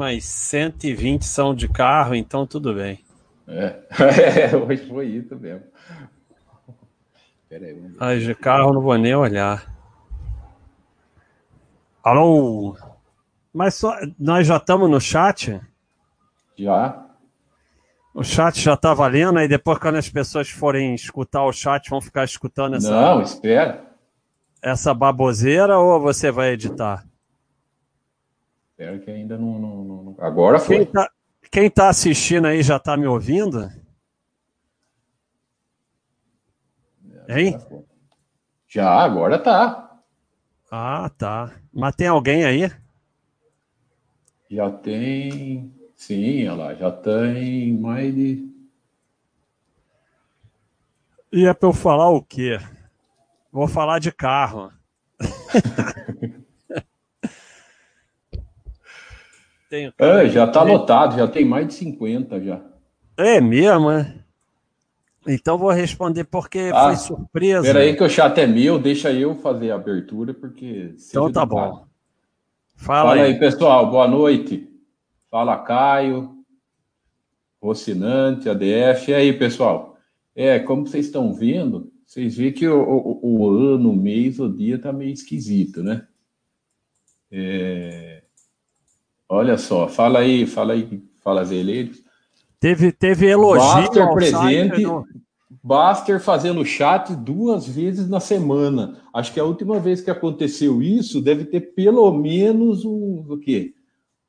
Mas 120 são de carro, então tudo bem. É, é hoje foi isso mesmo. Peraí, As de carro não vou nem olhar. Alô? Mas só, nós já estamos no chat? Já. O chat já está valendo, aí depois, quando as pessoas forem escutar o chat, vão ficar escutando essa. Não, espera. Essa baboseira ou você vai editar? Espero que ainda não. não, não... Agora foi. Quem está quem tá assistindo aí já está me ouvindo? Hein? Já, agora tá. Ah, tá. Mas tem alguém aí? Já tem. Sim, olha lá, já tem mais de. E é para eu falar o quê? Vou falar de carro. Tenho é, já está lotado, já tem mais de 50 já. É mesmo, é? Então vou responder porque ah, foi surpresa. Espera aí que o chat é meu, deixa eu fazer a abertura, porque... Então tá bom. Fala, Fala aí. aí. pessoal, boa noite. Fala, Caio, Rocinante, ADF. E aí, pessoal? É, como vocês estão vendo, vocês veem que o, o, o ano, o mês, o dia tá meio esquisito, né? É... Olha só, fala aí, fala aí, fala Zeleiros. Teve, teve elogio. Baster presente, no... Baster fazendo chat duas vezes na semana. Acho que a última vez que aconteceu isso deve ter pelo menos um, o quê?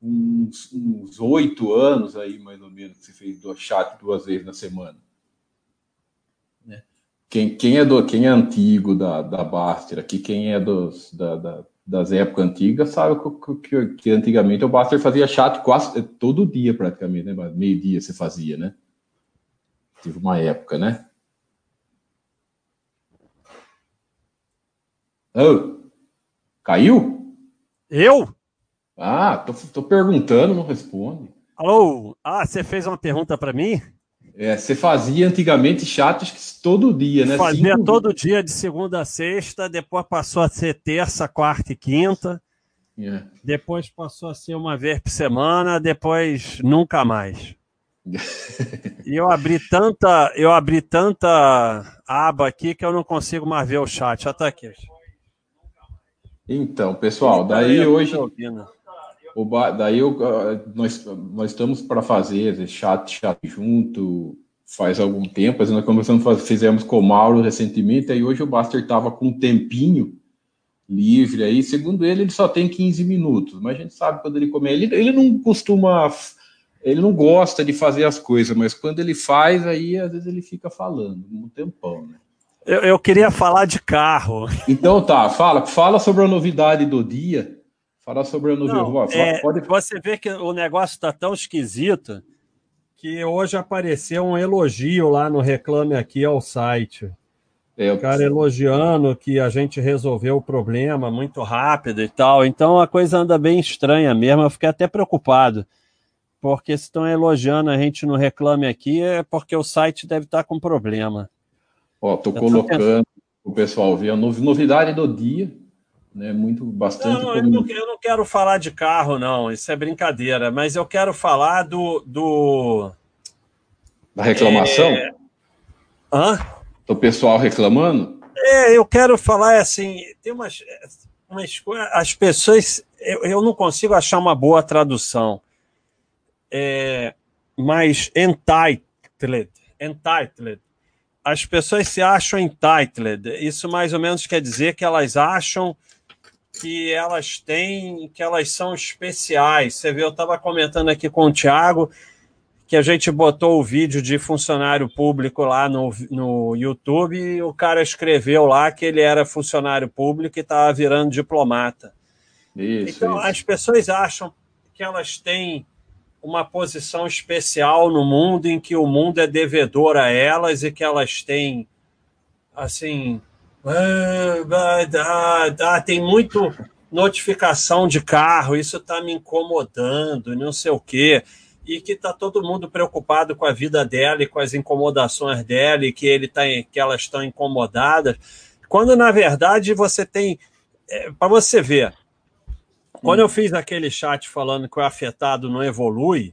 Uns oito anos aí, mais ou menos, que você fez do chat duas vezes na semana. Né? Quem, quem, é do, quem é antigo da, da Baster aqui, quem é dos, da, da das épocas antigas sabe que, que, que, antigamente o Buster fazia chat quase todo dia praticamente, né? Meio dia você fazia, né? Tive uma época, né? Oh, caiu? Eu? Ah, tô, tô perguntando, não responde. Alô? Ah, você fez uma pergunta para mim? É, você fazia antigamente chats todo dia, né? Fazia Cinco... todo dia, de segunda a sexta, depois passou a ser terça, quarta e quinta. Yeah. É. Depois passou a ser uma vez por semana, depois nunca mais. e eu abri tanta, eu abri tanta aba aqui que eu não consigo mais ver o chat. Já tá aqui. Então, pessoal, daí hoje. O daí eu, nós, nós estamos para fazer chat, chat junto faz algum tempo, nós começamos fazer, fizemos com o Mauro recentemente, e hoje o Baster estava com um tempinho livre aí, segundo ele, ele só tem 15 minutos, mas a gente sabe quando ele come, ele, ele não costuma, ele não gosta de fazer as coisas, mas quando ele faz, aí às vezes ele fica falando, um tempão, né? Eu, eu queria falar de carro. Então tá, fala, fala sobre a novidade do dia, Fala sobre a Não, é, pode... Você vê que o negócio está tão esquisito que hoje apareceu um elogio lá no Reclame Aqui ao site. É, o cara elogiando que a gente resolveu o problema muito rápido e tal. Então a coisa anda bem estranha mesmo. Eu fiquei até preocupado. Porque se estão elogiando a gente no Reclame Aqui é porque o site deve estar com problema. Ó, tô colocando o pessoal ver a novidade do dia né? Muito bastante. Não, eu, não, eu, não, quero falar de carro, não. Isso é brincadeira. Mas eu quero falar do. do... Da reclamação? É... Hã? Do pessoal reclamando? É, eu quero falar assim. Tem umas, umas coisas. As pessoas. Eu, eu não consigo achar uma boa tradução. É, mas entitled. Entitled as pessoas se acham entitled. Isso mais ou menos quer dizer que elas acham que elas têm, que elas são especiais. Você vê, eu estava comentando aqui com o Tiago que a gente botou o vídeo de funcionário público lá no, no YouTube e o cara escreveu lá que ele era funcionário público e estava virando diplomata. Isso, então, isso. as pessoas acham que elas têm uma posição especial no mundo em que o mundo é devedor a elas e que elas têm, assim, ah, ah, tem muito notificação de carro, isso está me incomodando, não sei o quê, e que está todo mundo preocupado com a vida dela e com as incomodações dela e que ele tá, que elas estão incomodadas, quando na verdade você tem, é, para você ver, Quando eu fiz aquele chat falando que o afetado não evolui,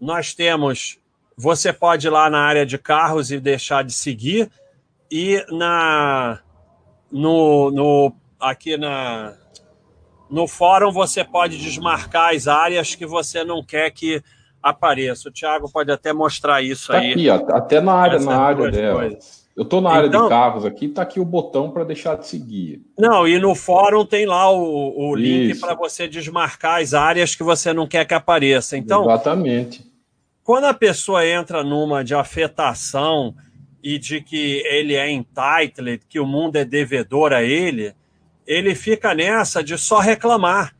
nós temos. Você pode ir lá na área de carros e deixar de seguir, e na no, no aqui na no fórum você pode desmarcar as áreas que você não quer que apareça. O Thiago pode até mostrar isso tá aí. Aqui, até na área, na área dela. Coisas. Eu estou na área então, de carros aqui, está aqui o botão para deixar de seguir. Não, e no fórum tem lá o, o link para você desmarcar as áreas que você não quer que apareça. Então, Exatamente. Quando a pessoa entra numa de afetação e de que ele é entitled, que o mundo é devedor a ele, ele fica nessa de só reclamar.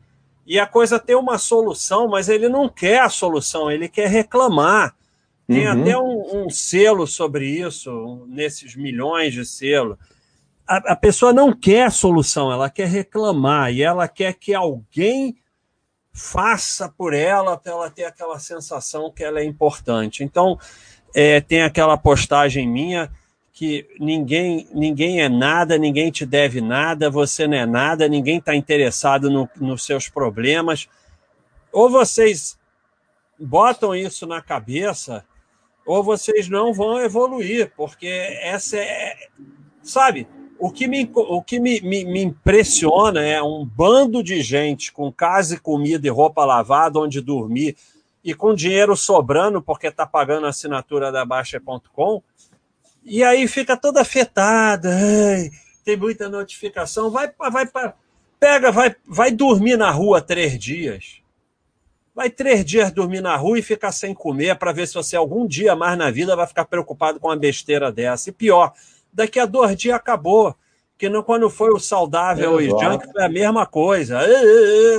E a coisa tem uma solução, mas ele não quer a solução, ele quer reclamar. Tem uhum. até um, um, selo sobre isso, nesses milhões de selos. A, a, pessoa não quer a solução, ela quer reclamar e ela quer que alguém faça por ela para ela ter aquela sensação que ela é importante. Então, é, tem aquela postagem minha que ninguém, ninguém é nada, ninguém te deve nada, você não é nada, ninguém está interessado no, nos seus problemas. Ou vocês botam isso na cabeça, ou vocês não vão evoluir, porque essa é. Sabe, o que me, o que me, me, me impressiona é um bando de gente com casa e comida e roupa lavada, onde dormir, e com dinheiro sobrando, porque está pagando a assinatura da Baixa.com e aí fica toda afetada, ai, tem muita notificação, vai, vai, pega, vai, vai dormir na rua três dias. Vai três dias dormir na rua e ficar sem comer para ver se você algum dia mais na vida vai ficar preocupado com uma besteira dessa. E pior, daqui a dois dias acabou. Que não, quando foi o saudável e junk foi a mesma coisa.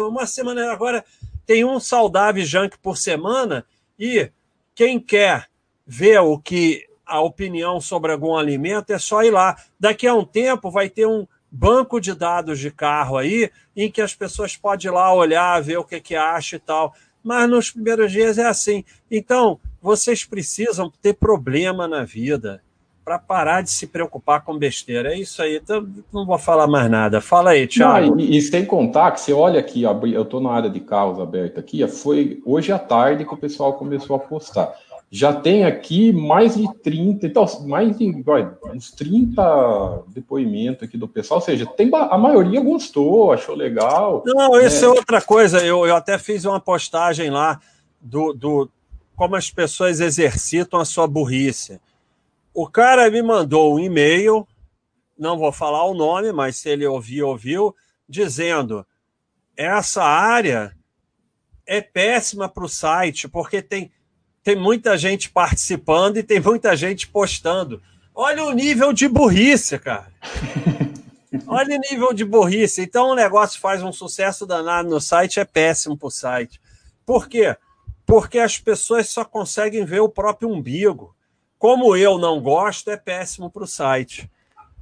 Uma semana agora tem um saudável junk por semana e quem quer ver o que a opinião sobre algum alimento, é só ir lá. Daqui a um tempo vai ter um banco de dados de carro aí, em que as pessoas podem ir lá olhar, ver o que, que acha e tal. Mas nos primeiros dias é assim. Então, vocês precisam ter problema na vida para parar de se preocupar com besteira. É isso aí. Então, não vou falar mais nada. Fala aí, Thiago. Não, e, e, sem contar que você olha aqui, eu estou na área de carros aberta aqui, foi hoje à tarde que o pessoal começou a postar já tem aqui mais de 30, então, mais de uns 30 depoimentos aqui do pessoal, ou seja, tem, a maioria gostou, achou legal. Não, isso é, é outra coisa, eu, eu até fiz uma postagem lá do, do como as pessoas exercitam a sua burrice. O cara me mandou um e-mail, não vou falar o nome, mas se ele ouviu, ouviu, dizendo: essa área é péssima para o site, porque tem tem muita gente participando e tem muita gente postando. Olha o nível de burrice, cara. Olha o nível de burrice. Então o negócio faz um sucesso danado no site, é péssimo para o site. Por quê? Porque as pessoas só conseguem ver o próprio umbigo. Como eu não gosto, é péssimo para o site.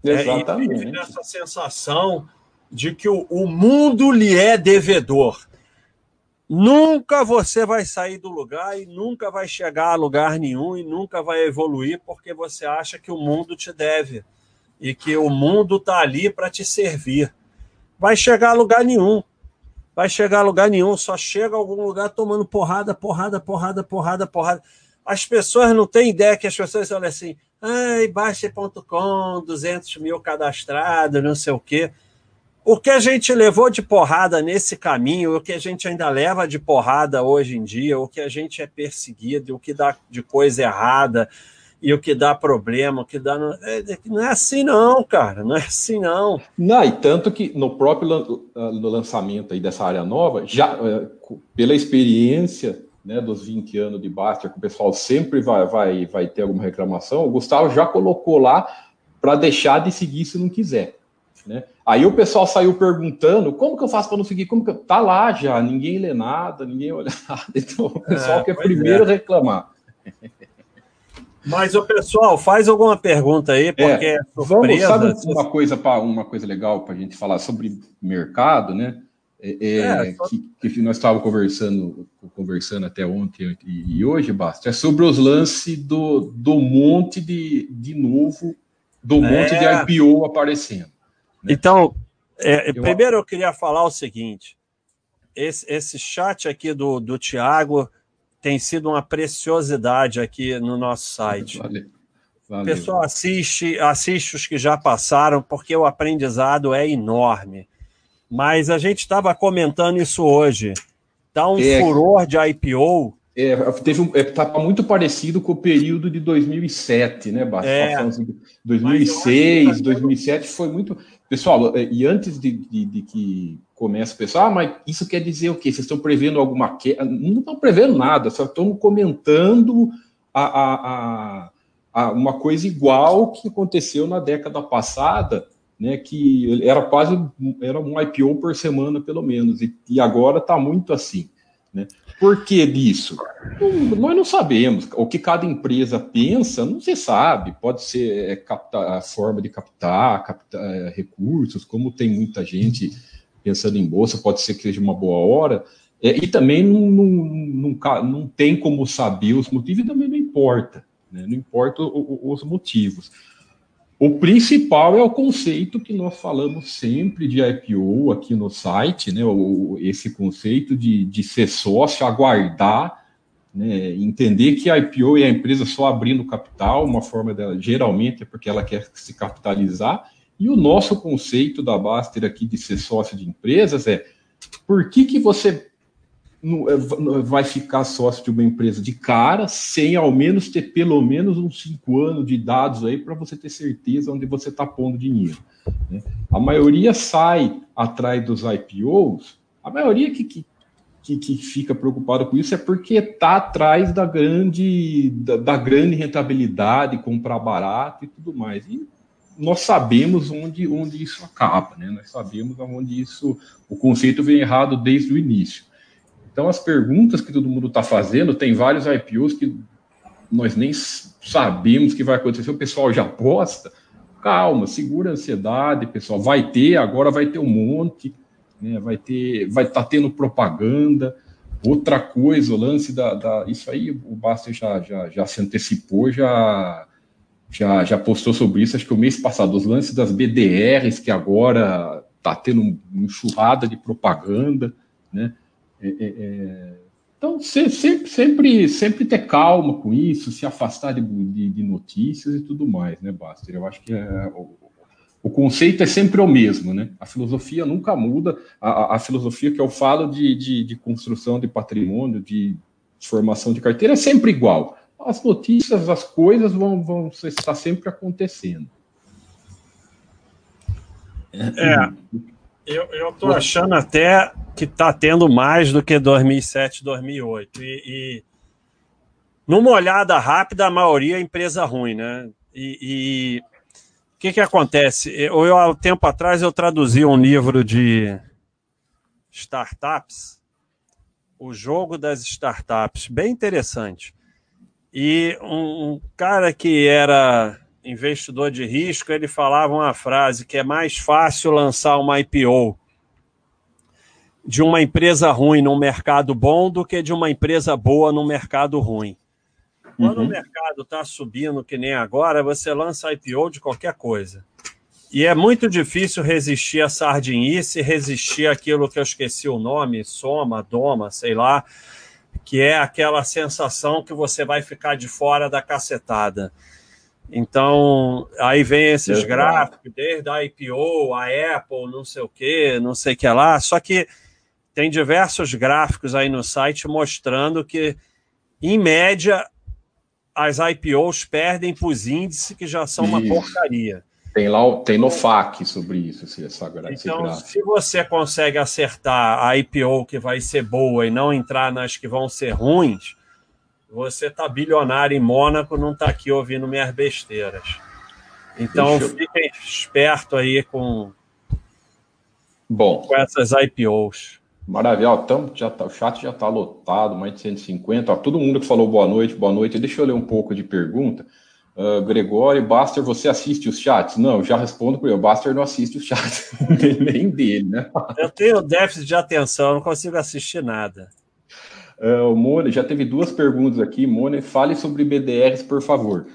Exatamente. É, e essa sensação de que o, o mundo lhe é devedor. Nunca você vai sair do lugar e nunca vai chegar a lugar nenhum e nunca vai evoluir porque você acha que o mundo te deve e que o mundo está ali para te servir. Vai chegar a lugar nenhum. Vai chegar a lugar nenhum, só chega a algum lugar tomando porrada, porrada, porrada, porrada, porrada. As pessoas não têm ideia que as pessoas olham assim, ai, baixa.com, 200 mil cadastrados, não sei o quê. O que a gente levou de porrada nesse caminho, o que a gente ainda leva de porrada hoje em dia, o que a gente é perseguido, o que dá de coisa errada e o que dá problema, o que dá. É, não é assim, não, cara. Não é assim, não. Não, e tanto que no próprio ah, lançamento aí dessa área nova, já eh, pela experiência né, dos 20 anos de Bastia, que o pessoal sempre vai, vai, vai ter alguma reclamação, o Gustavo já colocou lá para deixar de seguir se não quiser. Né? Aí o pessoal saiu perguntando como que eu faço para não seguir? Como que eu... Tá lá já, ninguém lê nada, ninguém olha nada. Então o pessoal é, quer primeiro é. reclamar. Mas o pessoal faz alguma pergunta aí, é, porque é, vamos, sabe uma coisa para uma coisa legal para a gente falar sobre mercado, né? É, é, é só... que, que, nós estávamos conversando, conversando até ontem e, e, hoje, basta, é sobre os lances do, do monte de, de novo, do monte de IPO aparecendo. Né? Então, é, eu... primeiro eu queria falar o seguinte: esse, esse chat aqui do, do Tiago tem sido uma preciosidade aqui no nosso site. Valeu. Valeu. Pessoal, assiste, assiste os que já passaram, porque o aprendizado é enorme. Mas a gente estava comentando isso hoje. Tá um é, furor de IPO. É, teve um, é, tá muito parecido com o período de 2007, né, Basta? É, 2006, 2007 foi muito. Pessoal, é, e antes de, de, de que comece o pessoal, ah, mas isso quer dizer o quê? Vocês estão prevendo alguma queda? Não estão prevendo nada, só estão comentando a, a, a, a, uma coisa igual que aconteceu na década passada, né? Que era quase era um IPO por semana, pelo menos, e, e agora está muito assim. Né? Por que disso? Nós não sabemos. O que cada empresa pensa, não se sabe. Pode ser é, captar, a forma de captar, captar é, recursos, como tem muita gente pensando em bolsa, pode ser que seja uma boa hora. É, e também não, não, não, não, tem como saber os motivos e também não importa. Né? Não importa o, o, os motivos. O principal é o conceito que nós falamos sempre de IPO aqui no site, né? O, esse conceito de, de ser sócio, aguardar, né? entender que a IPO é a empresa só abrindo capital, uma forma dela, geralmente é porque ela quer se capitalizar, e o nosso conceito da Baster aqui de ser sócio de empresas é por que, que você vai ficar sócio de uma empresa de cara sem ao menos ter pelo menos uns cinco anos de dados aí para você ter certeza onde você está pondo dinheiro. Né? A maioria sai atrás dos IPOs, a maioria que, que, que, que fica preocupada com isso é porque está atrás da grande, da, da, grande rentabilidade, comprar barato e tudo mais. E nós sabemos onde, onde isso acaba, né? nós sabemos onde isso, o conceito vem errado desde o início. Então, as perguntas que todo mundo está fazendo, tem vários IPOs que nós nem sabemos que vai acontecer, o pessoal já aposta. Calma, segura a ansiedade, pessoal. Vai ter, agora vai ter um monte, né? vai ter, vai estar tá tendo propaganda. Outra coisa, o lance da. da isso aí, o Basta já, já, já se antecipou, já, já, já postou sobre isso, acho que o mês passado, os lances das BDRs, que agora está tendo uma enxurrada de propaganda, né? É, é, é, então, sempre, sempre, sempre ter calma com isso, se afastar de, de, de notícias e tudo mais, né, Baster? Eu acho que é, o, o, conceito é sempre o mesmo, né? A filosofia nunca muda. A, a filosofia que eu falo de, de, de, construção de patrimônio, de formação de carteira, é sempre igual. As notícias, as coisas vão, vão estar sempre acontecendo. É, eu, eu tô achando até que tá tendo mais do que 2007, 2008. E, e numa olhada rápida, a maioria é empresa ruim, né? E o que que acontece? Eu, eu, há tempo atrás, eu traduzi um livro de startups, o jogo das startups, bem interessante. E um, um cara que era investidor de risco, ele falava uma frase que é mais fácil lançar uma IPO de uma empresa ruim num mercado bom do que de uma empresa boa num mercado ruim. Quando uhum. o mercado está subindo, que nem agora, você lança IPO de qualquer coisa. E é muito difícil resistir a sardinice, resistir aquilo que eu esqueci o nome, soma, doma, sei lá, que é aquela sensação que você vai ficar de fora da cacetada. Então, aí vem esses gráficos, desde a IPO, a Apple, não sei o que, não sei o que lá. Só que tem diversos gráficos aí no site mostrando que, em média, as IPOs perdem para os índices que já são isso. uma porcaria. Tem lá, tem no FAQ sobre isso, essa, Então, se você consegue acertar a IPO que vai ser boa e não entrar nas que vão ser ruins, você tá bilionário em Mônaco, não tá aqui ouvindo minhas besteiras. Então Deixa fiquem esperto aí com, Bom, com essas IPOs. Maravilha, tamo, já tá, o chat já está lotado, mais de 150. Ó, todo mundo que falou boa noite, boa noite. Deixa eu ler um pouco de pergunta. Uh, Gregório, Baster, você assiste os chats? Não, já respondo por eu. Baster não assiste os chats, nem dele, né? Eu tenho déficit de atenção, não consigo assistir nada. Uh, o Mone, já teve duas perguntas aqui. Mone, fale sobre BDRs, por favor.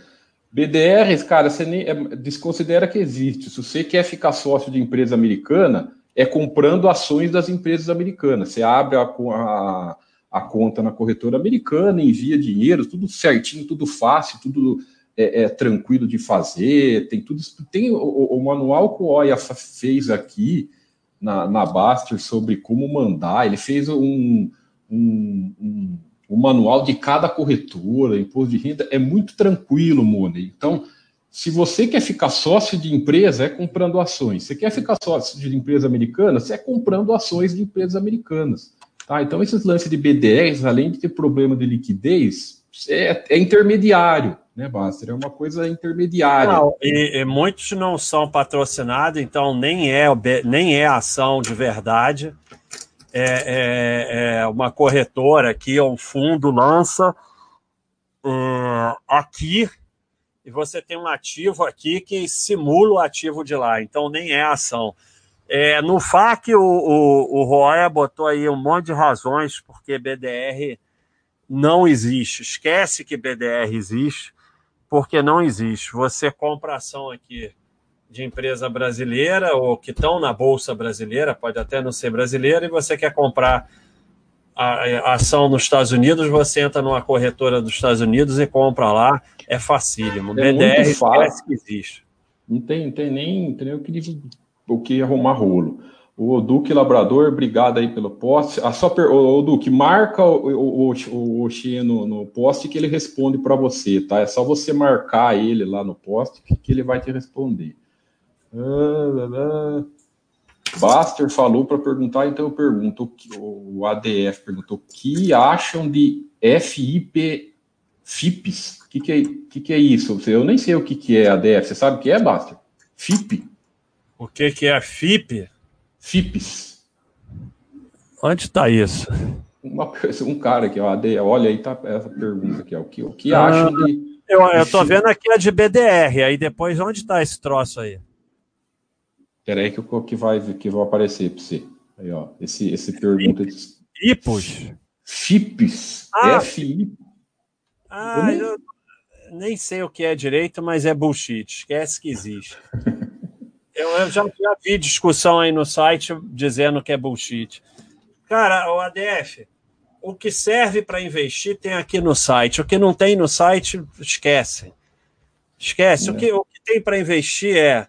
BDRs, cara, você nem, é, desconsidera que existe. Se você quer ficar sócio de empresa americana, é comprando ações das empresas americanas. Você abre a, a, a conta na corretora americana, envia dinheiro, tudo certinho, tudo fácil, tudo é, é tranquilo de fazer. Tem tudo. Tem o, o manual que o Oya fez aqui na, na Baster sobre como mandar. Ele fez um, um, um, um manual de cada corretora, imposto de renda. É muito tranquilo, Money. Então se você quer ficar sócio de empresa, é comprando ações. Você quer ficar sócio de empresa americana, você é comprando ações de empresas americanas. Tá? Então, esses lances de BDRs, além de ter problema de liquidez, é, é intermediário, né, Baster? É uma coisa intermediária. Não, e, e, muitos não são patrocinados, então nem é, nem é ação de verdade. É, é, é uma corretora aqui, um fundo lança é, aqui e você tem um ativo aqui que simula o ativo de lá, então nem é ação. É, no FAC, o, o, o Roya botou aí um monte de razões porque BDR não existe. Esquece que BDR existe, porque não existe. Você compra ação aqui de empresa brasileira ou que estão na Bolsa Brasileira, pode até não ser brasileira, e você quer comprar a, ação nos Estados Unidos, você entra numa corretora dos Estados Unidos e compra lá, é facílimo. É BDR parece que existe. Não tem, não tem nem, tem nem o, que, o que arrumar rolo. O Duque Labrador, obrigado aí pelo post. A só per... o, Duque, marca o, o, o, o no, no post que ele responde para você, tá? É só você marcar ele lá no post que ele vai te responder. Ah, Baster falou para perguntar, então eu pergunto, o ADF perguntou, o que acham de FIP, FIPs? O que, que, é, que, que é isso? Eu nem sei o que, que é ADF, você sabe o que é, Baster? FIP. O que, que é FIP? FIPs. Onde está isso? Uma, um cara aqui, ó, AD, olha aí, tá essa pergunta aqui, ó, o que, o que ah, acham de... Eu, eu tô vendo aqui a de BDR, aí depois onde está esse troço aí? Espera aí que, que, vai, que vai aparecer para você. Aí, ó. Esse, esse pergunta. Ipos? FIPs. Ah, F-I. Ah, eu nem... eu nem sei o que é direito, mas é bullshit. Esquece que existe. eu, eu já, já vi discussão aí no site dizendo que é bullshit. Cara, o ADF, o que serve para investir tem aqui no site. O que não tem no site, esquece. Esquece. É. O, que, o que tem para investir é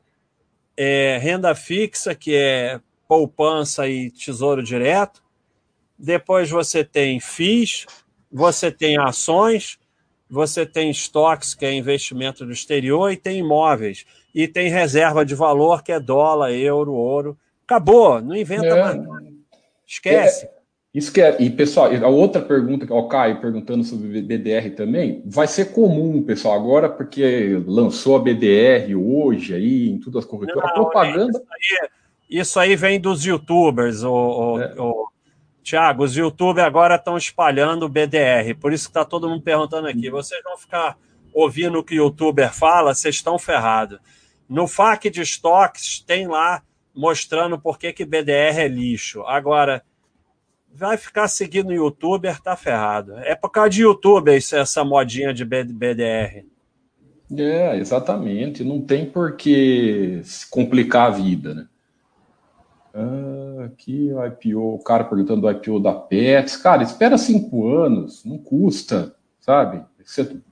é, renda fixa, que é poupança e tesouro direto. Depois você tem FIIs, você tem ações, você tem estoques, que é investimento do exterior, e tem imóveis. E tem reserva de valor, que é dólar, euro, ouro. Acabou, não inventa é. mais nada. Esquece. É, isso que é, e pessoal, a outra pergunta que o Caio perguntando sobre BDR também, vai ser comum, pessoal, agora porque lançou a BDR hoje aí em todas as corretoras, a propaganda. Isso aí, isso aí, vem dos youtubers, o, o, é. o Tiago, os youtubers agora estão espalhando o BDR, por isso que está todo mundo perguntando aqui. Hum. Vocês vão ficar ouvindo o que o youtuber fala, vocês estão ferrados. No FAQ de estoques tem lá mostrando por que, que BDR é lixo. Agora vai ficar seguindo o youtuber, tá ferrado. É por causa de youtuber isso, essa modinha de BDR. É, exatamente. Não tem por que complicar a vida, né? Ah, aqui o IPO, o cara perguntando do IPO da Pets. Cara, espera cinco anos, não custa, sabe?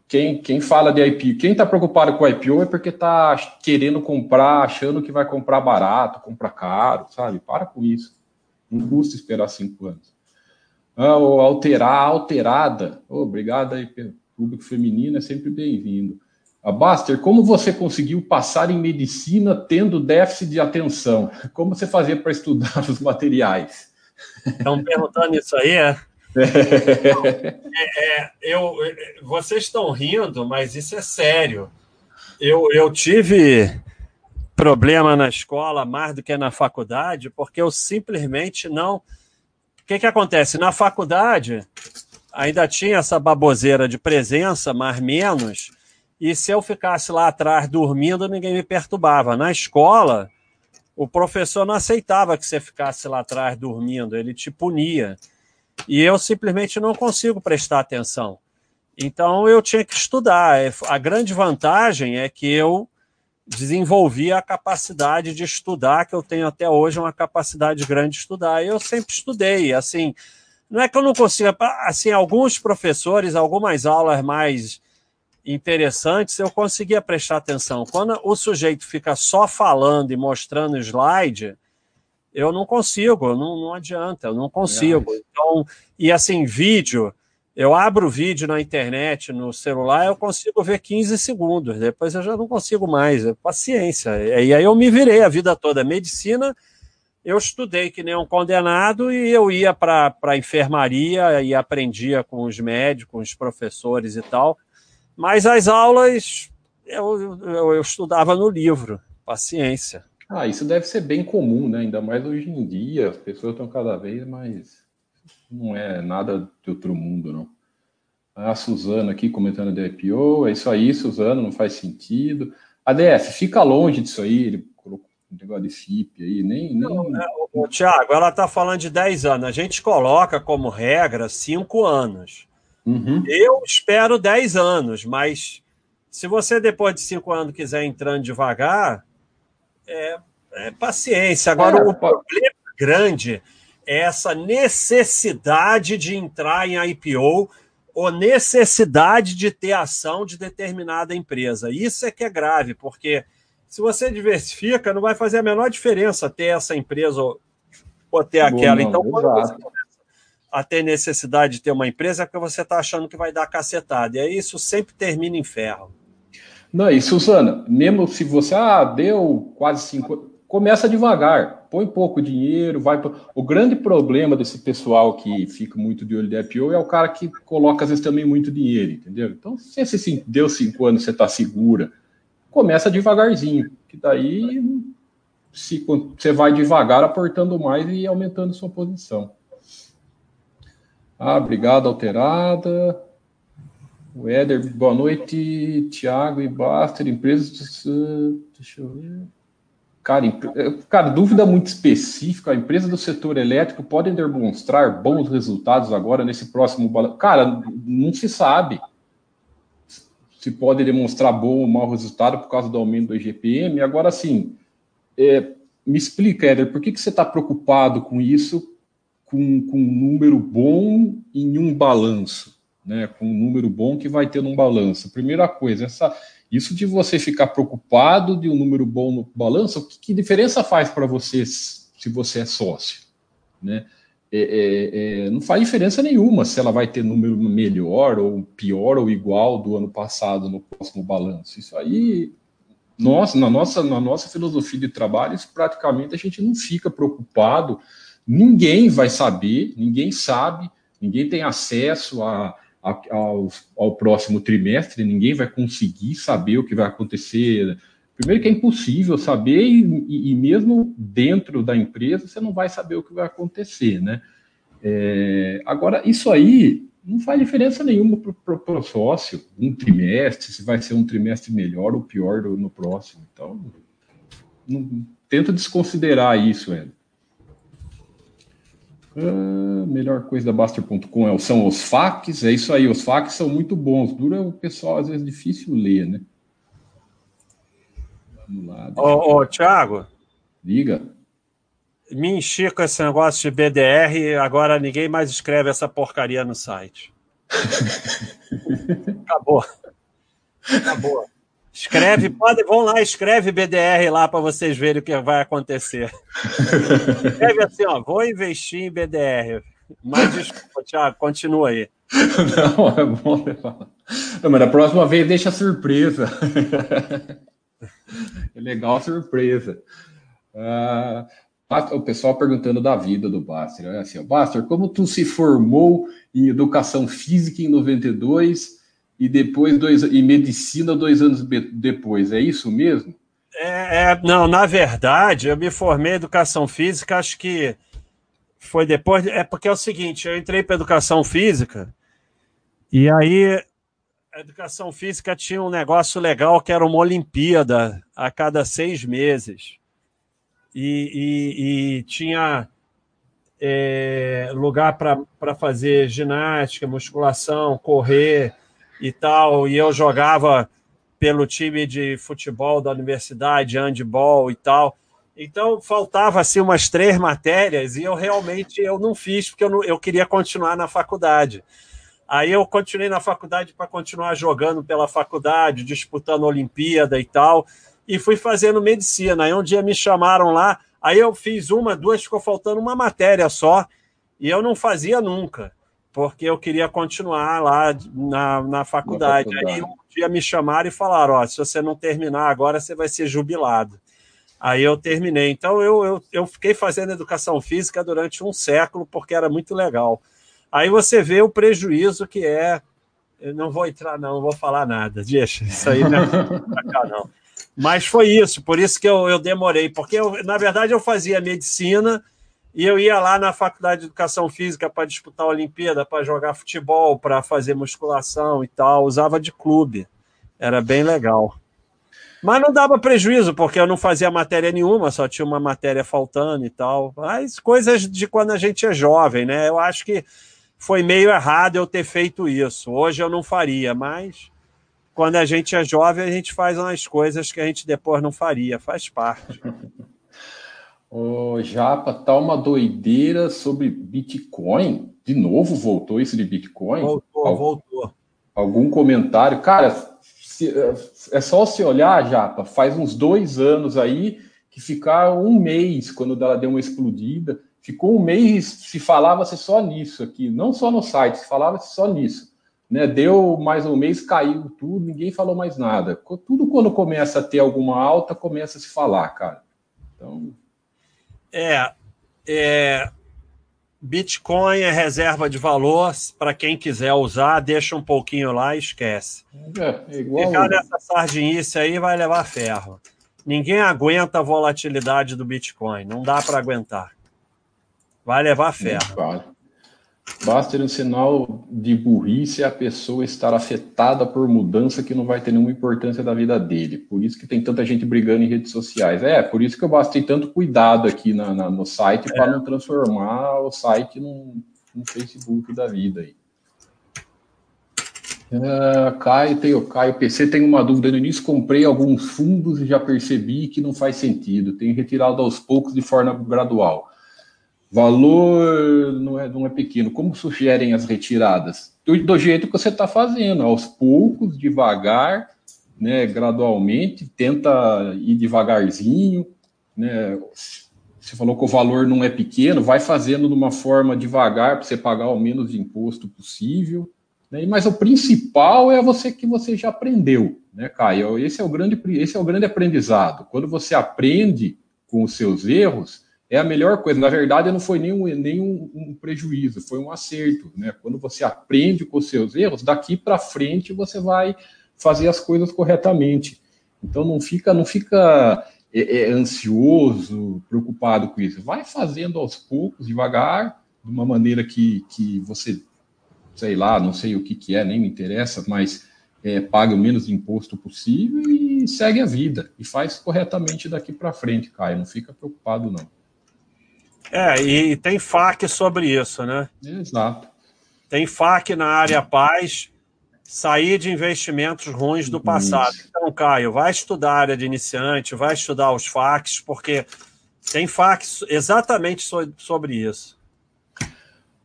quem, quem fala de IPO, quem tá preocupado com o IPO é porque tá querendo comprar, achando que vai comprar barato, comprar caro, sabe? Para com isso. Não custa esperar cinco anos. Ah, alterar, alterada. Oh, obrigado aí pelo público feminino, é sempre bem-vindo. A Baster, como você conseguiu passar em medicina tendo déficit de atenção? Como você fazia para estudar os materiais? Estão perguntando isso aí, é? é, é eu, vocês estão rindo, mas isso é sério. Eu, eu tive problema na escola mais do que na faculdade, porque eu simplesmente não. O que, que acontece? Na faculdade, ainda tinha essa baboseira de presença, mas menos, e se eu ficasse lá atrás dormindo, ninguém me perturbava. Na escola, o professor não aceitava que você ficasse lá atrás dormindo, ele te punia. E eu simplesmente não consigo prestar atenção. Então eu tinha que estudar. A grande vantagem é que eu desenvolvi a capacidade de estudar, que eu tenho até hoje uma capacidade grande de estudar. Eu sempre estudei, assim, não é que eu não consiga, assim, alguns professores, algumas aulas mais interessantes, eu conseguia prestar atenção. Quando o sujeito fica só falando e mostrando slide, eu não consigo, não, não adianta, eu não consigo. Então, e assim, vídeo, eu abro o vídeo na internet, no celular, eu consigo ver 15 segundos, depois eu já não consigo mais, é paciência. E aí eu me virei a vida toda. Medicina, eu estudei que nem um condenado e eu ia para a enfermaria e aprendia com os médicos, os professores e tal, mas as aulas eu, eu, eu estudava no livro, paciência. Ah, isso deve ser bem comum, né? Ainda mais hoje em dia, as pessoas estão cada vez mais. Não é nada de outro mundo, não. A Suzana aqui comentando da IPO, é isso aí, Suzana, não faz sentido. ADF, fica longe disso aí, ele colocou um negócio de FIP aí, nem. nem... Não, é, o, Tiago, ela está falando de 10 anos. A gente coloca como regra 5 anos. Uhum. Eu espero 10 anos, mas se você depois de 5 anos quiser entrando devagar, é, é paciência. Agora, é, o problema grande essa necessidade de entrar em IPO ou necessidade de ter ação de determinada empresa. Isso é que é grave, porque se você diversifica, não vai fazer a menor diferença ter essa empresa ou ter aquela. então, quando você começa a ter necessidade de ter uma empresa, é porque você está achando que vai dar cacetada. E aí isso sempre termina em ferro. Não, e Suzana, mesmo se você ah, deu quase cinco, começa devagar, põe pouco dinheiro, vai. O grande problema desse pessoal que fica muito de olho de IPO é o cara que coloca às vezes também muito dinheiro, entendeu? Então, se você deu cinco anos, você está segura, começa devagarzinho, que daí se, você vai devagar aportando mais e aumentando sua posição. Ah, obrigado, alterada. O Éder, boa noite, Tiago e Baster, empresas. Deixa eu ver. Cara, eh, cara, dúvida muito específica. A empresa do setor elétrico podem demonstrar bons resultados agora nesse próximo balanço? Cara, não se sabe se pode demonstrar bom ou mau resultado por causa do aumento do IGPM. Agora, sim, é, me explica, Éder, por que, que você está preocupado com isso, com, com um número bom em um balanço? Né, com um número bom que vai ter num balanço. Primeira coisa, essa, isso de você ficar preocupado de um número bom no balanço, que, que diferença faz para você se você é sócio? Né? É, é, é, não faz diferença nenhuma se ela vai ter número melhor ou pior ou igual do ano passado no próximo balanço. Isso aí, na nossa, na nossa filosofia de trabalho, isso praticamente a gente não fica preocupado. Ninguém vai saber, ninguém sabe, ninguém tem acesso a, ao, ao próximo trimestre, ninguém vai conseguir saber o que vai acontecer. Primeiro que é impossível saber, e, e mesmo dentro da empresa, você não vai saber o que vai acontecer, né? É, agora, isso aí não faz diferença nenhuma para o sócio, um trimestre, se vai ser um trimestre melhor ou pior no próximo. Então, não, tenta desconsiderar isso, velho. Uh, melhor coisa da Baster.com é, são os FAQs, é isso aí, os FAQs são muito bons. Dura o pessoal, às vezes, difícil ler, né? Vamos lá. Ô, ô, Thiago. Diga. Me enchi com esse negócio de BDR, agora ninguém mais escreve essa porcaria no site. Acabou. Acabou. Escreve, pode, vão lá, escreve BDR lá para vocês verem o que vai acontecer. Escreve assim, ó, vou investir em BDR. Mas desculpa, Thiago, continua aí. Não, é bom falar. Não, mas na próxima vez deixa surpresa. É legal surpresa. Ah, o pessoal perguntando da vida do Baster. Olha assim, Baster, como tu se formou em educação física em 92 e depois dois e medicina dois anos depois. É isso mesmo? É, é, não, na verdade, eu me formei em educação física, acho que foi depois. É porque é o seguinte, eu entrei para educação física e aí a educação física tinha um negócio legal que era uma Olimpíada a cada seis meses. E, e, e tinha é, lugar para fazer ginástica, musculação, correr e tal, e eu jogava pelo time de futebol da universidade, handball e tal. Então faltava assim umas três matérias e eu realmente eu não fiz porque eu, não, eu queria continuar na faculdade. Aí eu continuei na faculdade para continuar jogando pela faculdade, disputando Olimpíada e tal, e fui fazendo medicina. Aí um dia me chamaram lá, aí eu fiz uma, duas, ficou faltando uma matéria só, e eu não fazia nunca, porque eu queria continuar lá na, na faculdade. na faculdade. Aí um dia me chamaram e falaram: Ó, se você não terminar agora, você vai ser jubilado. Aí eu terminei. Então eu, eu, eu fiquei fazendo educação física durante um século, porque era muito legal. Aí você vê o prejuízo que é. Eu não vou entrar, não, não vou falar nada. Deixa, isso aí não é pra cá, não. Mas foi isso, por isso que eu, eu demorei, porque eu, na verdade eu fazia medicina e eu ia lá na faculdade de educação física para disputar a Olimpíada, para jogar futebol, para fazer musculação e tal, usava de clube. Era bem legal. Mas não dava prejuízo, porque eu não fazia matéria nenhuma, só tinha uma matéria faltando e tal. Mas coisas de quando a gente é jovem, né? Eu acho que foi meio errado eu ter feito isso. Hoje eu não faria, mas quando a gente é jovem, a gente faz umas coisas que a gente depois não faria, faz parte. Ô, Japa, tá uma doideira sobre Bitcoin. De novo voltou isso de Bitcoin? Voltou, Al voltou. Algum comentário? Cara, se, é só se olhar, Japa, faz uns dois anos aí que ficaram um mês quando ela deu uma explodida. Ficou um mês, se falava-se só nisso aqui, não só no site, se falava-se só nisso. Né, deu mais um mês, caiu tudo, ninguém falou mais nada. Tudo quando começa a ter alguma alta, começa a se falar, cara. Então. É, é Bitcoin é reserva de valor, para quem quiser usar, deixa um pouquinho lá e esquece. É, é igual... Ficar nessa sardinice aí vai levar ferro. Ninguém aguenta a volatilidade do Bitcoin, não dá para aguentar. Vai levar ferro. Basta ter um sinal de burrice a pessoa estar afetada por mudança que não vai ter nenhuma importância da vida dele. Por isso que tem tanta gente brigando em redes sociais. É, por isso que eu bastei tanto cuidado aqui na, na no site é. para não transformar o site num, num Facebook da vida aí. Uh, Caio, tem, o Caio PC tem uma dúvida. No início comprei alguns fundos e já percebi que não faz sentido. Tenho retirado aos poucos de forma gradual. Valor não é, não é pequeno. Como sugerem as retiradas? Do, do jeito que você está fazendo, aos poucos, devagar, né, gradualmente, tenta ir devagarzinho. Né? Você falou que o valor não é pequeno, vai fazendo de uma forma devagar para você pagar o menos de imposto possível. Né? Mas o principal é você que você já aprendeu, né, Caio? Esse é o grande, esse é o grande aprendizado. Quando você aprende com os seus erros, é a melhor coisa. Na verdade, não foi nenhum, nenhum um prejuízo, foi um acerto. Né? Quando você aprende com os seus erros, daqui para frente você vai fazer as coisas corretamente. Então não fica, não fica é, é, ansioso, preocupado com isso. Vai fazendo aos poucos, devagar, de uma maneira que, que você, sei lá, não sei o que, que é, nem me interessa, mas é, paga o menos imposto possível e segue a vida. E faz corretamente daqui para frente, Caio. Não fica preocupado, não. É, e tem FAQ sobre isso, né? Exato. Tem FAQ na área paz, sair de investimentos ruins do passado. Isso. Então, Caio, vai estudar a área de iniciante, vai estudar os FAQs, porque tem FAQ exatamente sobre isso.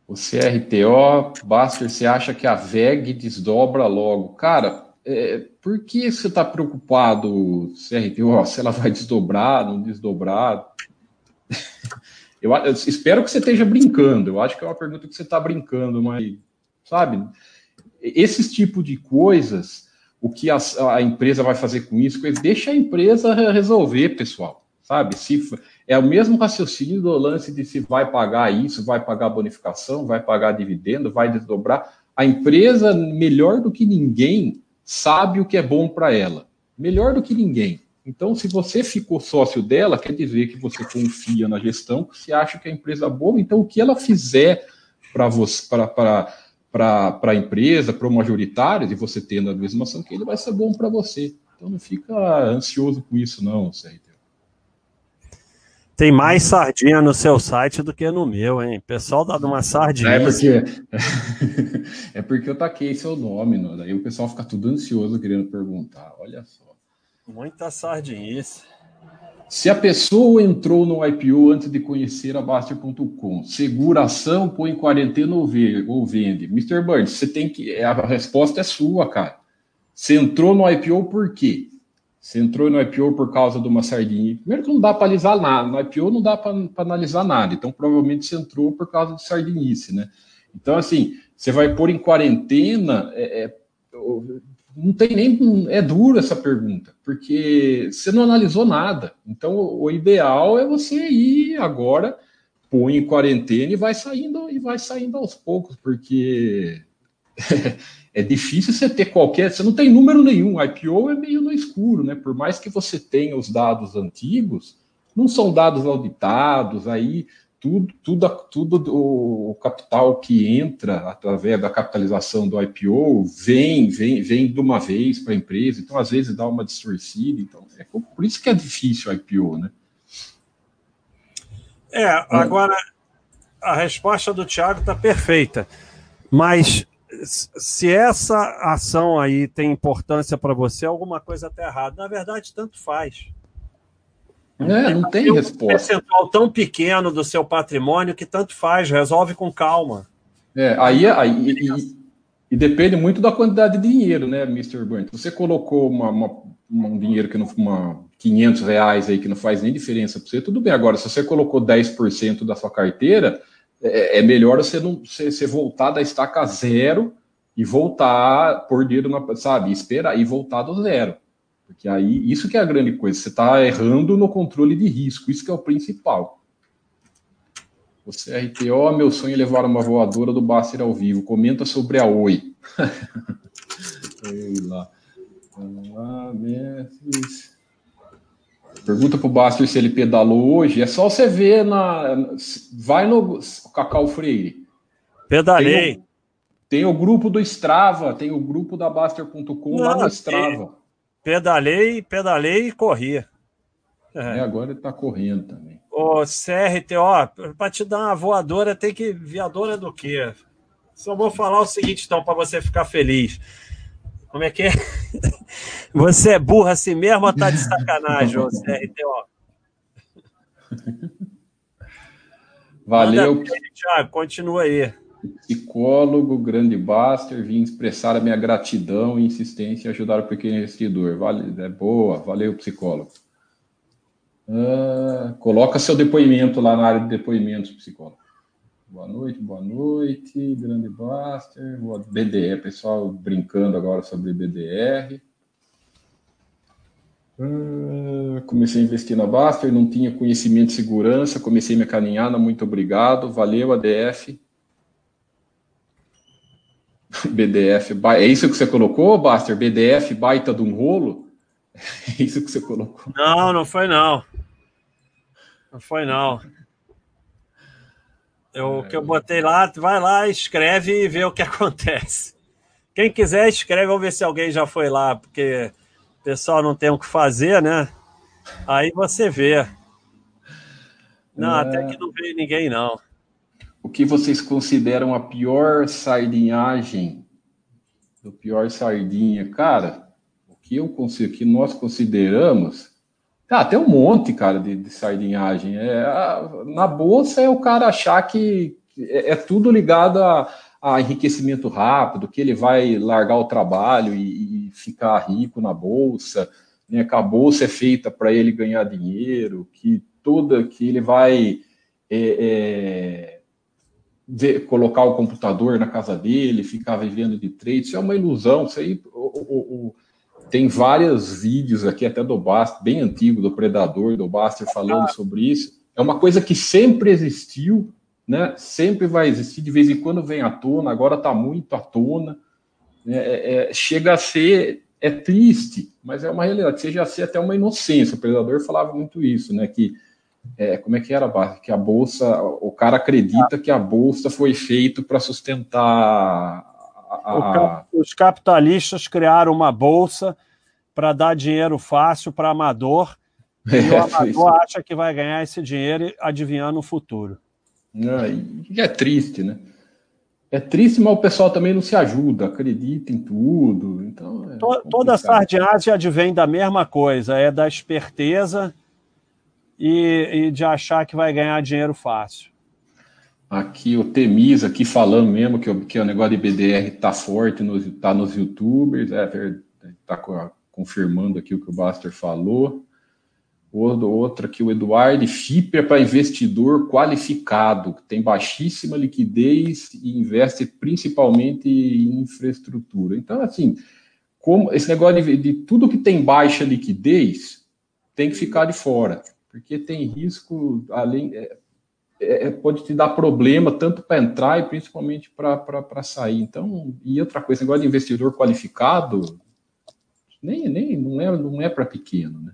O CRTO, Baster, você acha que a VEG desdobra logo? Cara, é, por que você está preocupado, CRTO, se ela vai desdobrar, não desdobrar? Eu, eu, espero que você esteja brincando. Eu acho que é uma pergunta que você está brincando, mas sabe? Esses tipos de coisas, o que a, a, empresa vai fazer com isso, deixa a empresa resolver, pessoal. Sabe? Se, é o mesmo raciocínio do lance de se vai pagar isso, vai pagar bonificação, vai pagar dividendo, vai desdobrar. A empresa, melhor do que ninguém, sabe o que é bom para ela. Melhor do que ninguém. Então, se você ficou sócio dela, quer dizer que você confia na gestão, que você acha que a empresa é boa, então o que ela fizer para você, para a empresa, para o majoritário, e você tendo a mesma ação que ele, vai ser bom para você. Então não fica ansioso com isso, não, Sérgio. Tem mais sardinha no seu site do que no meu, hein? O pessoal dá uma sardinha. É porque, é porque eu taquei seu nome, não? daí o pessoal fica tudo ansioso querendo perguntar. Olha só. Muita sardinice. Se a pessoa entrou no IPO antes de conhecer a Baster.com, segura ação, põe em quarentena ou vende? Mr. Bird, você tem que. A resposta é sua, cara. Você entrou no IPO por quê? Você entrou no IPO por causa de uma sardinha. Primeiro que não dá para analisar nada. No IPO não dá para analisar nada. Então, provavelmente você entrou por causa de sardinice, né? Então, assim, você vai pôr em quarentena. É, é, não tem nem. É duro essa pergunta, porque você não analisou nada. Então, o ideal é você ir agora, põe em quarentena e vai saindo e vai saindo aos poucos, porque é difícil você ter qualquer. Você não tem número nenhum. IPO é meio no escuro, né? Por mais que você tenha os dados antigos, não são dados auditados, aí tudo, tudo, tudo o capital que entra através da capitalização do IPO vem, vem, vem de uma vez para a empresa, então às vezes dá uma distorcida. Então, é por isso que é difícil o IPO, né? É, agora a resposta do Thiago está perfeita. Mas se essa ação aí tem importância para você, alguma coisa está errada. Na verdade, tanto faz. É, não tem, tem resposta. Um percentual tão pequeno do seu patrimônio que tanto faz, resolve com calma. É, aí, aí e, e, depende muito da quantidade de dinheiro, né, Mr. Burnt? Você colocou uma, uma, um dinheiro que não uma 500 reais aí que não faz nem diferença para você, tudo bem. Agora, se você colocou 10% da sua carteira, é, é, melhor você não você, você, voltar da estaca zero e voltar por na, sabe, esperar e voltar do zero. Porque aí isso que é a grande coisa, você está errando no controle de risco, isso que é o principal. Você RTO, meu sonho é levar uma voadora do Baster ao vivo. Comenta sobre a Oi. Sei lá. Mestres. Pergunta pro se ele pedalou hoje. É só você ver na. Vai no Cacau Freire. Pedalei. Tem o, tem o grupo do Strava, tem o grupo da Baster.com lá no Strava. Pedalei, pedalei e corri. É. é agora ele tá correndo também. Ô, CRTO, para te dar uma voadora, tem que. Viadora do quê? Só vou falar o seguinte, então, para você ficar feliz. Como é que é? Você é burro assim mesmo ou tá de sacanagem, ô CRTO? Valeu. Thiago, continua aí. Psicólogo, grande Baster, vim expressar a minha gratidão e insistência em ajudar o pequeno investidor. Vale, é boa, valeu, psicólogo. Uh, coloca seu depoimento lá na área de depoimentos, psicólogo. Boa noite, boa noite, grande Baster. BDR, pessoal brincando agora sobre BDR. Uh, comecei a investir na Baster, não tinha conhecimento de segurança, comecei minha caminhada, muito obrigado, valeu, ADF. BDF, é isso que você colocou, Baster? BDF baita de um rolo? É isso que você colocou? Não, não foi não. Não foi não. Eu, o que eu botei lá, vai lá, escreve e vê o que acontece. Quem quiser, escreve, vamos ver se alguém já foi lá, porque o pessoal não tem o que fazer, né? Aí você vê. Não, é... até que não veio ninguém, não. O que vocês consideram a pior sardinhagem? Do pior sardinha? Cara, o que eu consigo, que nós consideramos ah, tem um monte, cara, de, de sardinhagem. É, a, na bolsa é o cara achar que é, é tudo ligado a, a, enriquecimento rápido, que ele vai largar o trabalho e, e ficar rico na bolsa, né, que a bolsa é feita para ele ganhar dinheiro, que toda que ele vai é, é, ver, colocar o computador na casa dele, ficar vivendo de trade, isso é uma ilusão. Isso aí, o, o, tem vários vídeos aqui, até do Baster, bem antigo, do Predador, do Baster, falando sobre isso. É uma coisa que sempre existiu, né? Sempre vai existir, de vez em quando vem à tona, agora está muito à tona. Né? É, é, chega a ser, é triste, mas é uma realidade, chega a ser até uma inocência. O Predador falava muito isso, né? Que é, como é que era, Que a bolsa, o cara acredita que a bolsa foi feita para sustentar a... Os capitalistas criaram uma bolsa para dar dinheiro fácil para amador E o amador acha que vai ganhar esse dinheiro adivinhando o futuro. E é triste, né? É triste, mas o pessoal também não se ajuda, acredita em tudo. Então é Toda a sardinhagem advém da mesma coisa, é da esperteza e, e, de achar que vai ganhar dinheiro fácil. Aqui o Temis aqui falando mesmo que, que o negócio de BDR tá forte, nos, tá nos youtubers, é, tá confirmando aqui o que o Baster falou. Outra aqui, o Eduardo FIP é para investidor qualificado, que tem baixíssima liquidez e investe principalmente em infraestrutura. Então, assim, como esse negócio de, de tudo que tem baixa liquidez tem que ficar de fora, porque tem risco, além. É, é, é pode te dar problema tanto para entrar e principalmente para sair. Então, e outra coisa, negócio de investidor qualificado nem, nem não é, não é para pequeno, né?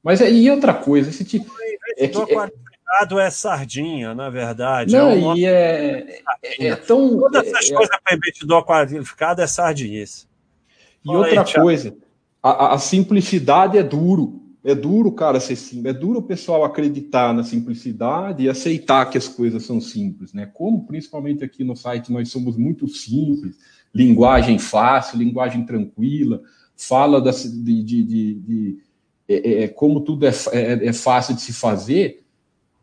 Mas é, e outra coisa, esse tipo. É que, qualificado é... é sardinha, na verdade. Não, é um e é, é, é, tão. Todas essas é, é coisas para investidor qualificado é sardinhice. E Fala outra aí, coisa, a, a, simplicidade é duro. É duro, cara, ser simples. É duro o pessoal acreditar na simplicidade e aceitar que as coisas são simples, né? Como principalmente aqui no site nós somos muito simples, linguagem fácil, linguagem tranquila, fala da, de, de, de é, é, é, como tudo é, é, é, fácil de se fazer,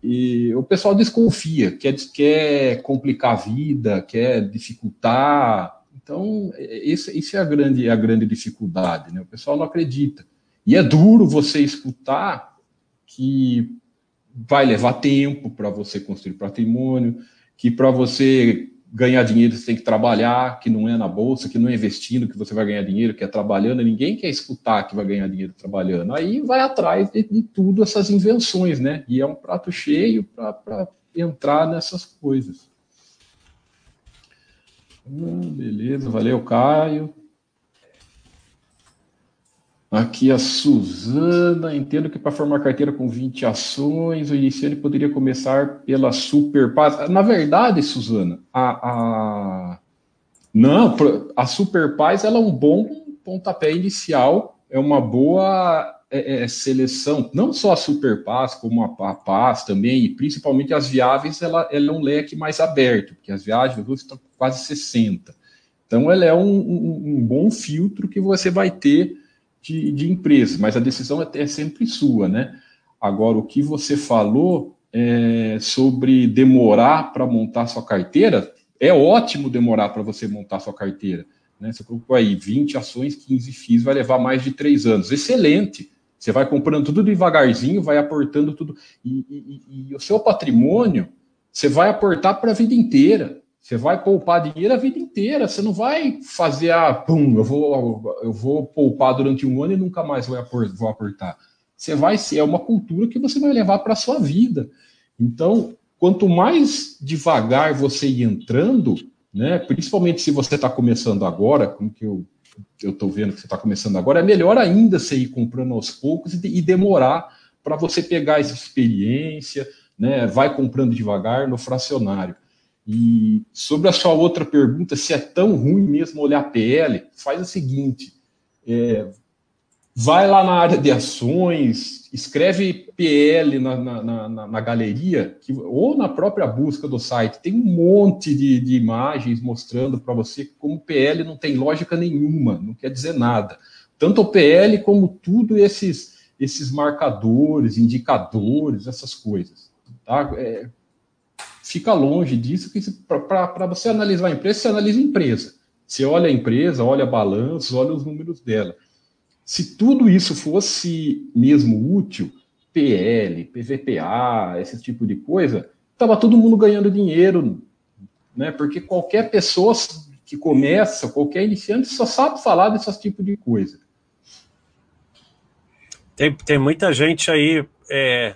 e o pessoal desconfia, quer, quer complicar a vida, quer dificultar. Então, isso, isso é a grande, a grande dificuldade, né? O pessoal não acredita. E é duro você escutar que vai levar tempo para você construir patrimônio, que para você ganhar dinheiro você tem que trabalhar, que não é na bolsa, que não é investindo que você vai ganhar dinheiro, que é trabalhando, ninguém quer escutar que vai ganhar dinheiro trabalhando. Aí vai atrás de, de tudo essas invenções, né? E é um prato cheio para entrar nessas coisas. Hum, beleza, valeu, Caio. Aqui a Suzana, entendo que para formar carteira com 20 ações, o iniciante poderia começar pela Super Paz. Na verdade, Suzana, a, a... não, a Super Paz ela é um bom pontapé inicial, é uma boa é, é, seleção, não só a Super Paz, como a, a Paz também, e principalmente as viáveis, ela, ela é um leque mais aberto, porque as viagens estão quase 60. Então, ela é um, um, um bom filtro que você vai ter de, de empresas, mas a decisão é, é sempre sua, né? Agora, o que você falou é, sobre demorar para montar sua carteira, é ótimo demorar para você montar sua carteira. Né? Você colocou aí 20 ações, 15 FIIs, vai levar mais de três anos. Excelente! Você vai comprando tudo devagarzinho, vai aportando tudo. E, e, e o seu patrimônio, você vai aportar para a vida inteira. Você vai poupar dinheiro a vida inteira. Você não vai fazer a pum, eu vou, eu vou poupar durante um ano e nunca mais vou aportar. Você vai ser é uma cultura que você vai levar para a sua vida. Então, quanto mais devagar você ir entrando, né, principalmente se você está começando agora, como que eu eu estou vendo que você está começando agora, é melhor ainda você ir comprando aos poucos e, e demorar para você pegar essa experiência, né? Vai comprando devagar no fracionário. E sobre a sua outra pergunta, se é tão ruim mesmo olhar PL, faz o seguinte: é, vai lá na área de ações, escreve PL na, na, na, na galeria, que, ou na própria busca do site, tem um monte de, de imagens mostrando para você como PL não tem lógica nenhuma, não quer dizer nada. Tanto o PL como tudo esses, esses marcadores, indicadores, essas coisas. Tá? É, fica longe disso, que para você analisar a empresa, você analisa a empresa. Você olha a empresa, olha balanços, olha os números dela. Se tudo isso fosse mesmo útil, PL, PVPA, esse tipo de coisa, estava todo mundo ganhando dinheiro, né? Porque qualquer pessoa que começa, qualquer iniciante, só sabe falar desse tipo de coisa. Tem, tem muita gente aí é,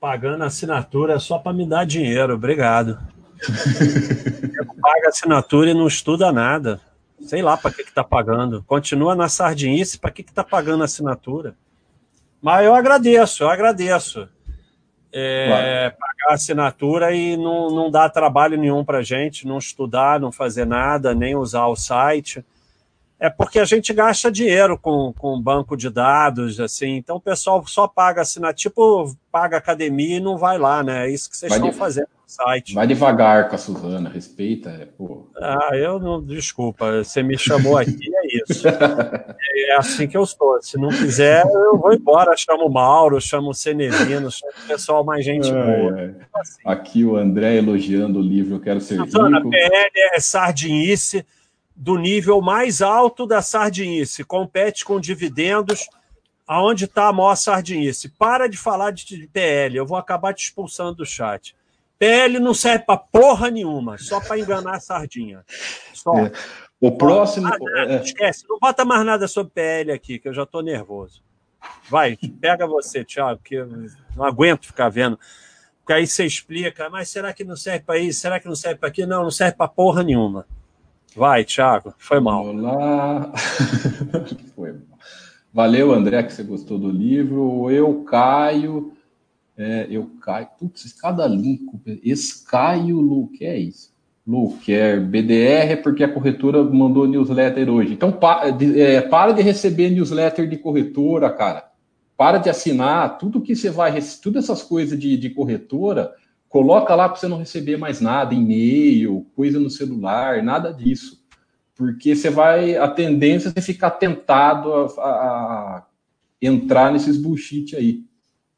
pagando assinatura só para me dar dinheiro. Obrigado. paga assinatura e não estuda nada. Sei lá para que está pagando. Continua na sardinice, para que está pagando assinatura? Mas eu agradeço, eu agradeço. É, claro. Pagar assinatura e não, não dá trabalho nenhum para gente, não estudar, não fazer nada, nem usar o site. É porque a gente gasta dinheiro com, com banco de dados, assim, então o pessoal só paga assinar, tipo, paga academia e não vai lá, né? É isso que vocês vai estão de... fazendo no site. Vai devagar com a Suzana, respeita. É, pô. Ah, eu não, desculpa, você me chamou aqui, é isso. é assim que eu sou. Se não quiser, eu vou embora, chamo o Mauro, chamo o Cenevino, chamo o pessoal mais gente boa. É. Assim. Aqui o André elogiando o livro Eu Quero Ser Suzana, Rico. PL é sardinice do nível mais alto da sardinice, compete com dividendos, aonde está a maior sardinice. Para de falar de PL, eu vou acabar te expulsando do chat. PL não serve para porra nenhuma, só para enganar a sardinha. Só. É. O próximo. Ah, nada, é. Esquece, não bota mais nada sobre PL aqui, que eu já estou nervoso. Vai, pega você, Thiago, que eu não aguento ficar vendo. Porque aí você explica, mas será que não serve para isso? Será que não serve para aquilo? Não, não serve para porra nenhuma. Vai, Thiago, foi mal. Olá. foi mal. Valeu, André, que você gostou do livro. Eu caio. É, eu caio. Putz, cada link. Escaio Lu, que é isso? Luquer, BDR é porque a corretora mandou newsletter hoje. Então, pa, é, para de receber newsletter de corretora, cara. Para de assinar. Tudo que você vai. Todas essas coisas de, de corretora Coloca lá para você não receber mais nada, e-mail, coisa no celular, nada disso. Porque você vai, a tendência é você ficar tentado a, a entrar nesses bullshit aí.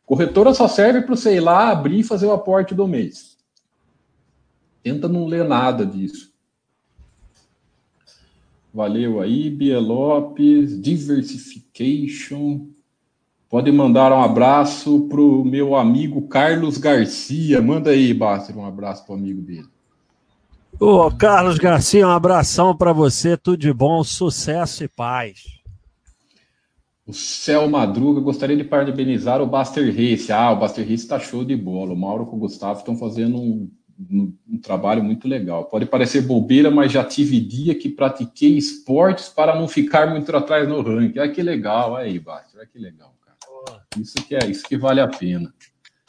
Corretora só serve para você ir lá, abrir e fazer o aporte do mês. Tenta não ler nada disso. Valeu aí, Bia Lopes. Diversification. Pode mandar um abraço para o meu amigo Carlos Garcia. Manda aí, Báster, um abraço para o amigo dele. Ô, Carlos Garcia, um abração para você, tudo de bom, sucesso e paz. O Céu Madruga, gostaria de parabenizar o Buster Race. Ah, o Buster Race está show de bola. O Mauro com o Gustavo estão fazendo um, um, um, trabalho muito legal. Pode parecer bobeira, mas já tive dia que pratiquei esportes para não ficar muito atrás no ranking. Ah, que legal. Aí, Buster, que legal. Isso que é, isso que vale a pena.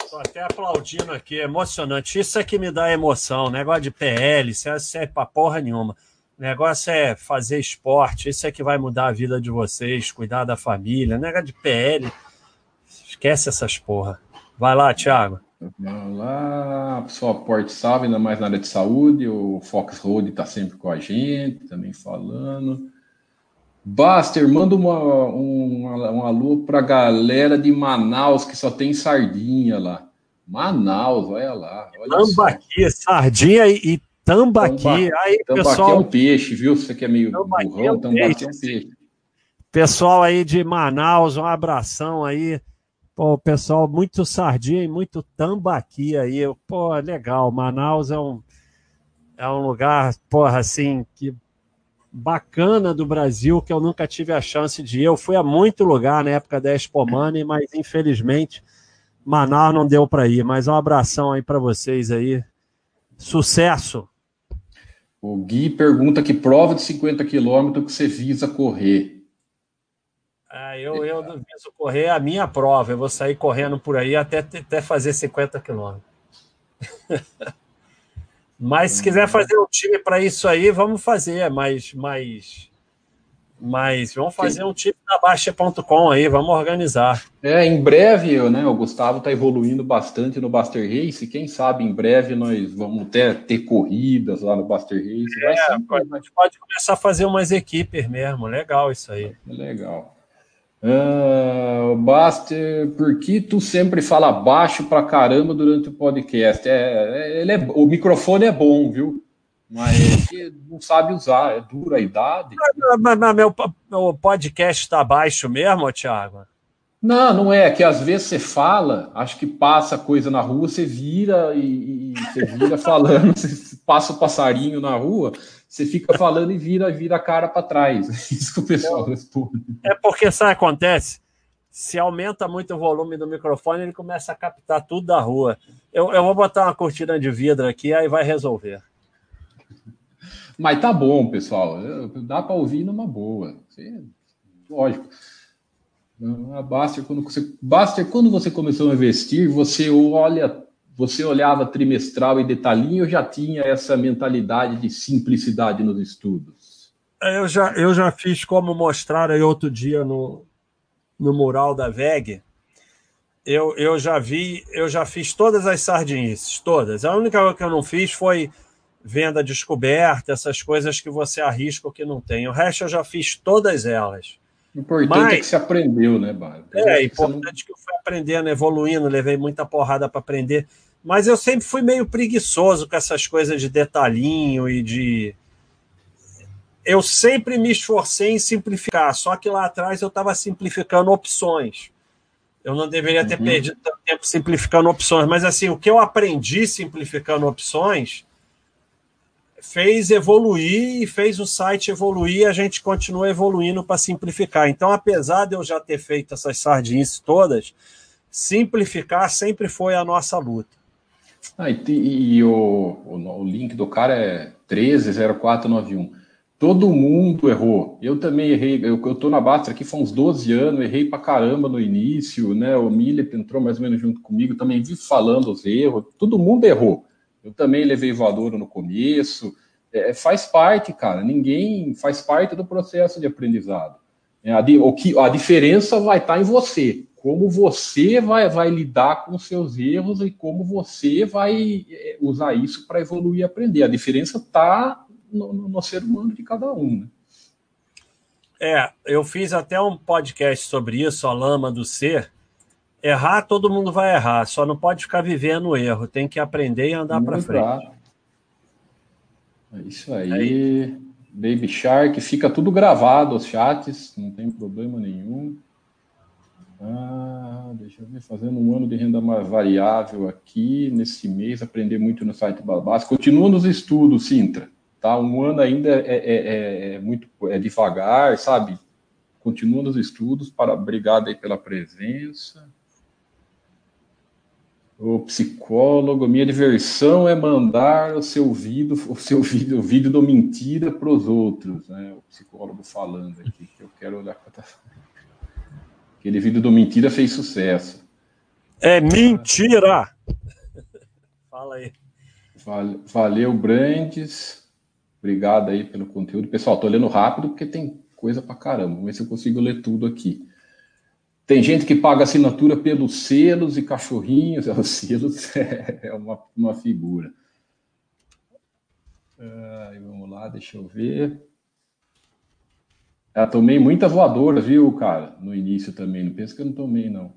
Estou até aplaudindo aqui, emocionante. Isso é que me dá emoção. Negócio de PL, isso é, isso é pra porra nenhuma. Negócio é fazer esporte, isso é que vai mudar a vida de vocês, cuidar da família. Negócio de PL, esquece essas porra. Vai lá, Thiago. Vamos lá, pessoal, Porte Salve, ainda mais na área de saúde. O Fox Road está sempre com a gente, também falando. Buster, manda uma, uma, um alô para a galera de Manaus que só tem sardinha lá. Manaus, olha lá. Olha tambaqui, só. sardinha e, e tambaqui. Tamba, aí, tambaqui pessoal, é um peixe, viu? Você que é meio tambaqui burrão, é um tambaqui peixe. é um peixe. Pessoal aí de Manaus, um abração aí. Pô, pessoal, muito sardinha e muito tambaqui aí. Pô, legal. Manaus é um, é um lugar, porra, assim, que bacana do Brasil que eu nunca tive a chance de ir. Eu fui a muito lugar na época da Expo Money, mas infelizmente Manaus não deu para ir. Mas um abração aí para vocês aí. Sucesso! O Gui pergunta que prova de 50 quilômetros que você visa correr. Ah, eu, eu não viso correr a minha prova. Eu vou sair correndo por aí até, até fazer 50 quilômetros. Mas se quiser fazer um time para isso aí, vamos fazer, mas, mas, mas vamos fazer Sim. um time da Baixa.com aí, vamos organizar. É, em breve, né, o Gustavo está evoluindo bastante no Buster Race, quem sabe em breve nós vamos ter, ter corridas lá no Buster Race. É, a gente pode começar a fazer umas equipes mesmo, legal isso aí. Legal. Uh, Baster, por que tu sempre fala baixo pra caramba durante o podcast? É, é, ele é, o microfone é bom, viu? Mas não sabe usar, é dura a idade. Mas, mas meu, meu podcast está baixo mesmo, Thiago? Não, não é. Que às vezes você fala, acho que passa coisa na rua, você vira e, e você vira falando, você passa o passarinho na rua, você fica falando e vira, vira a cara para trás. É isso que o pessoal responde. É porque sabe acontece? Se aumenta muito o volume do microfone, ele começa a captar tudo da rua. Eu, eu vou botar uma cortina de vidro aqui, aí vai resolver. Mas tá bom, pessoal. Dá para ouvir numa boa. Lógico. A Baster, quando você, Baster, quando você começou a investir, você olha, você olhava trimestral e detalhinho, ou já tinha essa mentalidade de simplicidade nos estudos? Eu já, eu já fiz como mostraram aí outro dia no, no mural da VEG. Eu, eu já vi, eu já fiz todas as sardinices, todas. A única coisa que eu não fiz foi venda descoberta, essas coisas que você arrisca ou que não tem. O resto eu já fiz todas elas. O importante Mas, é que se aprendeu, né, Bárbara? É, é importante que eu fui aprendendo, evoluindo, levei muita porrada para aprender. Mas eu sempre fui meio preguiçoso com essas coisas de detalhinho e de. Eu sempre me esforcei em simplificar, só que lá atrás eu estava simplificando opções. Eu não deveria ter uhum. perdido tanto tempo simplificando opções, mas assim, o que eu aprendi simplificando opções fez evoluir e fez o site evoluir, a gente continua evoluindo para simplificar. Então, apesar de eu já ter feito essas sardinhas todas, simplificar sempre foi a nossa luta. Ah, e, e o, o, o, link do cara é 130491. Todo mundo errou. Eu também errei. Eu, eu tô na Basta aqui faz uns 12 anos, errei pra caramba no início, né? O Milip entrou mais ou menos junto comigo, também vi falando os erros. Todo mundo errou. Eu também levei voadora no começo. É, faz parte, cara. Ninguém faz parte do processo de aprendizado. É, a, o que, a diferença vai estar tá em você. Como você vai, vai lidar com os seus erros e como você vai é, usar isso para evoluir e aprender. A diferença está no, no, ser humano de cada um. Né? É, eu fiz até um podcast sobre isso, a lama do ser, Errar, todo mundo vai errar, só não pode ficar vivendo o erro, tem que aprender e andar para frente. É isso aí. É. Baby Shark, fica tudo gravado os chats, não tem problema nenhum. Ah, deixa eu ver, fazendo um ano de renda mais variável aqui nesse mês, aprender muito no site Babás. Continua nos estudos, Sintra. Tá? Um ano ainda é, é, é, é muito é devagar, sabe? Continua nos estudos. Para, obrigado aí pela presença. O psicólogo, minha diversão é mandar o seu vídeo, o seu vídeo, o vídeo do mentira para os outros, né? O psicólogo falando aqui, que eu quero olhar para Aquele vídeo do mentira fez sucesso. É mentira! Fala aí. Valeu, Brandes. Obrigado aí pelo conteúdo. Pessoal, tô lendo rápido porque tem coisa para caramba. Vamos ver se eu consigo ler tudo aqui. Tem gente que paga assinatura pelos selos e cachorrinhos. Os selos é uma, uma figura. Ah, vamos lá, deixa eu ver. Eu tomei muita voadora, viu, cara? No início também. Não pensa que eu não tomei, não.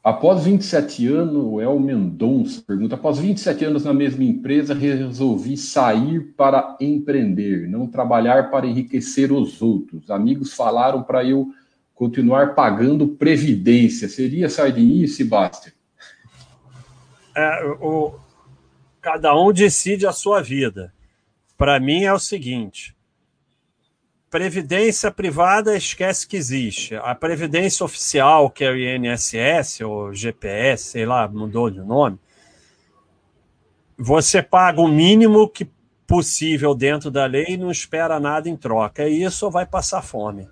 Após 27 anos, o El Mendonça pergunta: após 27 anos na mesma empresa, resolvi sair para empreender, não trabalhar para enriquecer os outros. Amigos falaram para eu continuar pagando previdência. Seria sardinha, Sebastião? É, o, cada um decide a sua vida. Para mim é o seguinte: previdência privada esquece que existe. A previdência oficial, que é o INSS ou GPS, sei lá, mudou de nome, você paga o mínimo que possível dentro da lei e não espera nada em troca. É isso vai passar fome.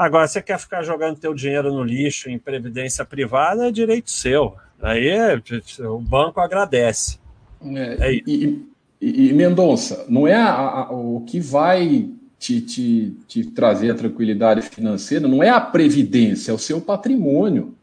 Agora, você quer ficar jogando teu dinheiro no lixo em previdência privada, é direito seu. Aí é, o banco agradece. É, é e, e, e, Mendonça, não é a, a, o que vai te, te, te, trazer a tranquilidade financeira, não é a previdência, é o seu patrimônio.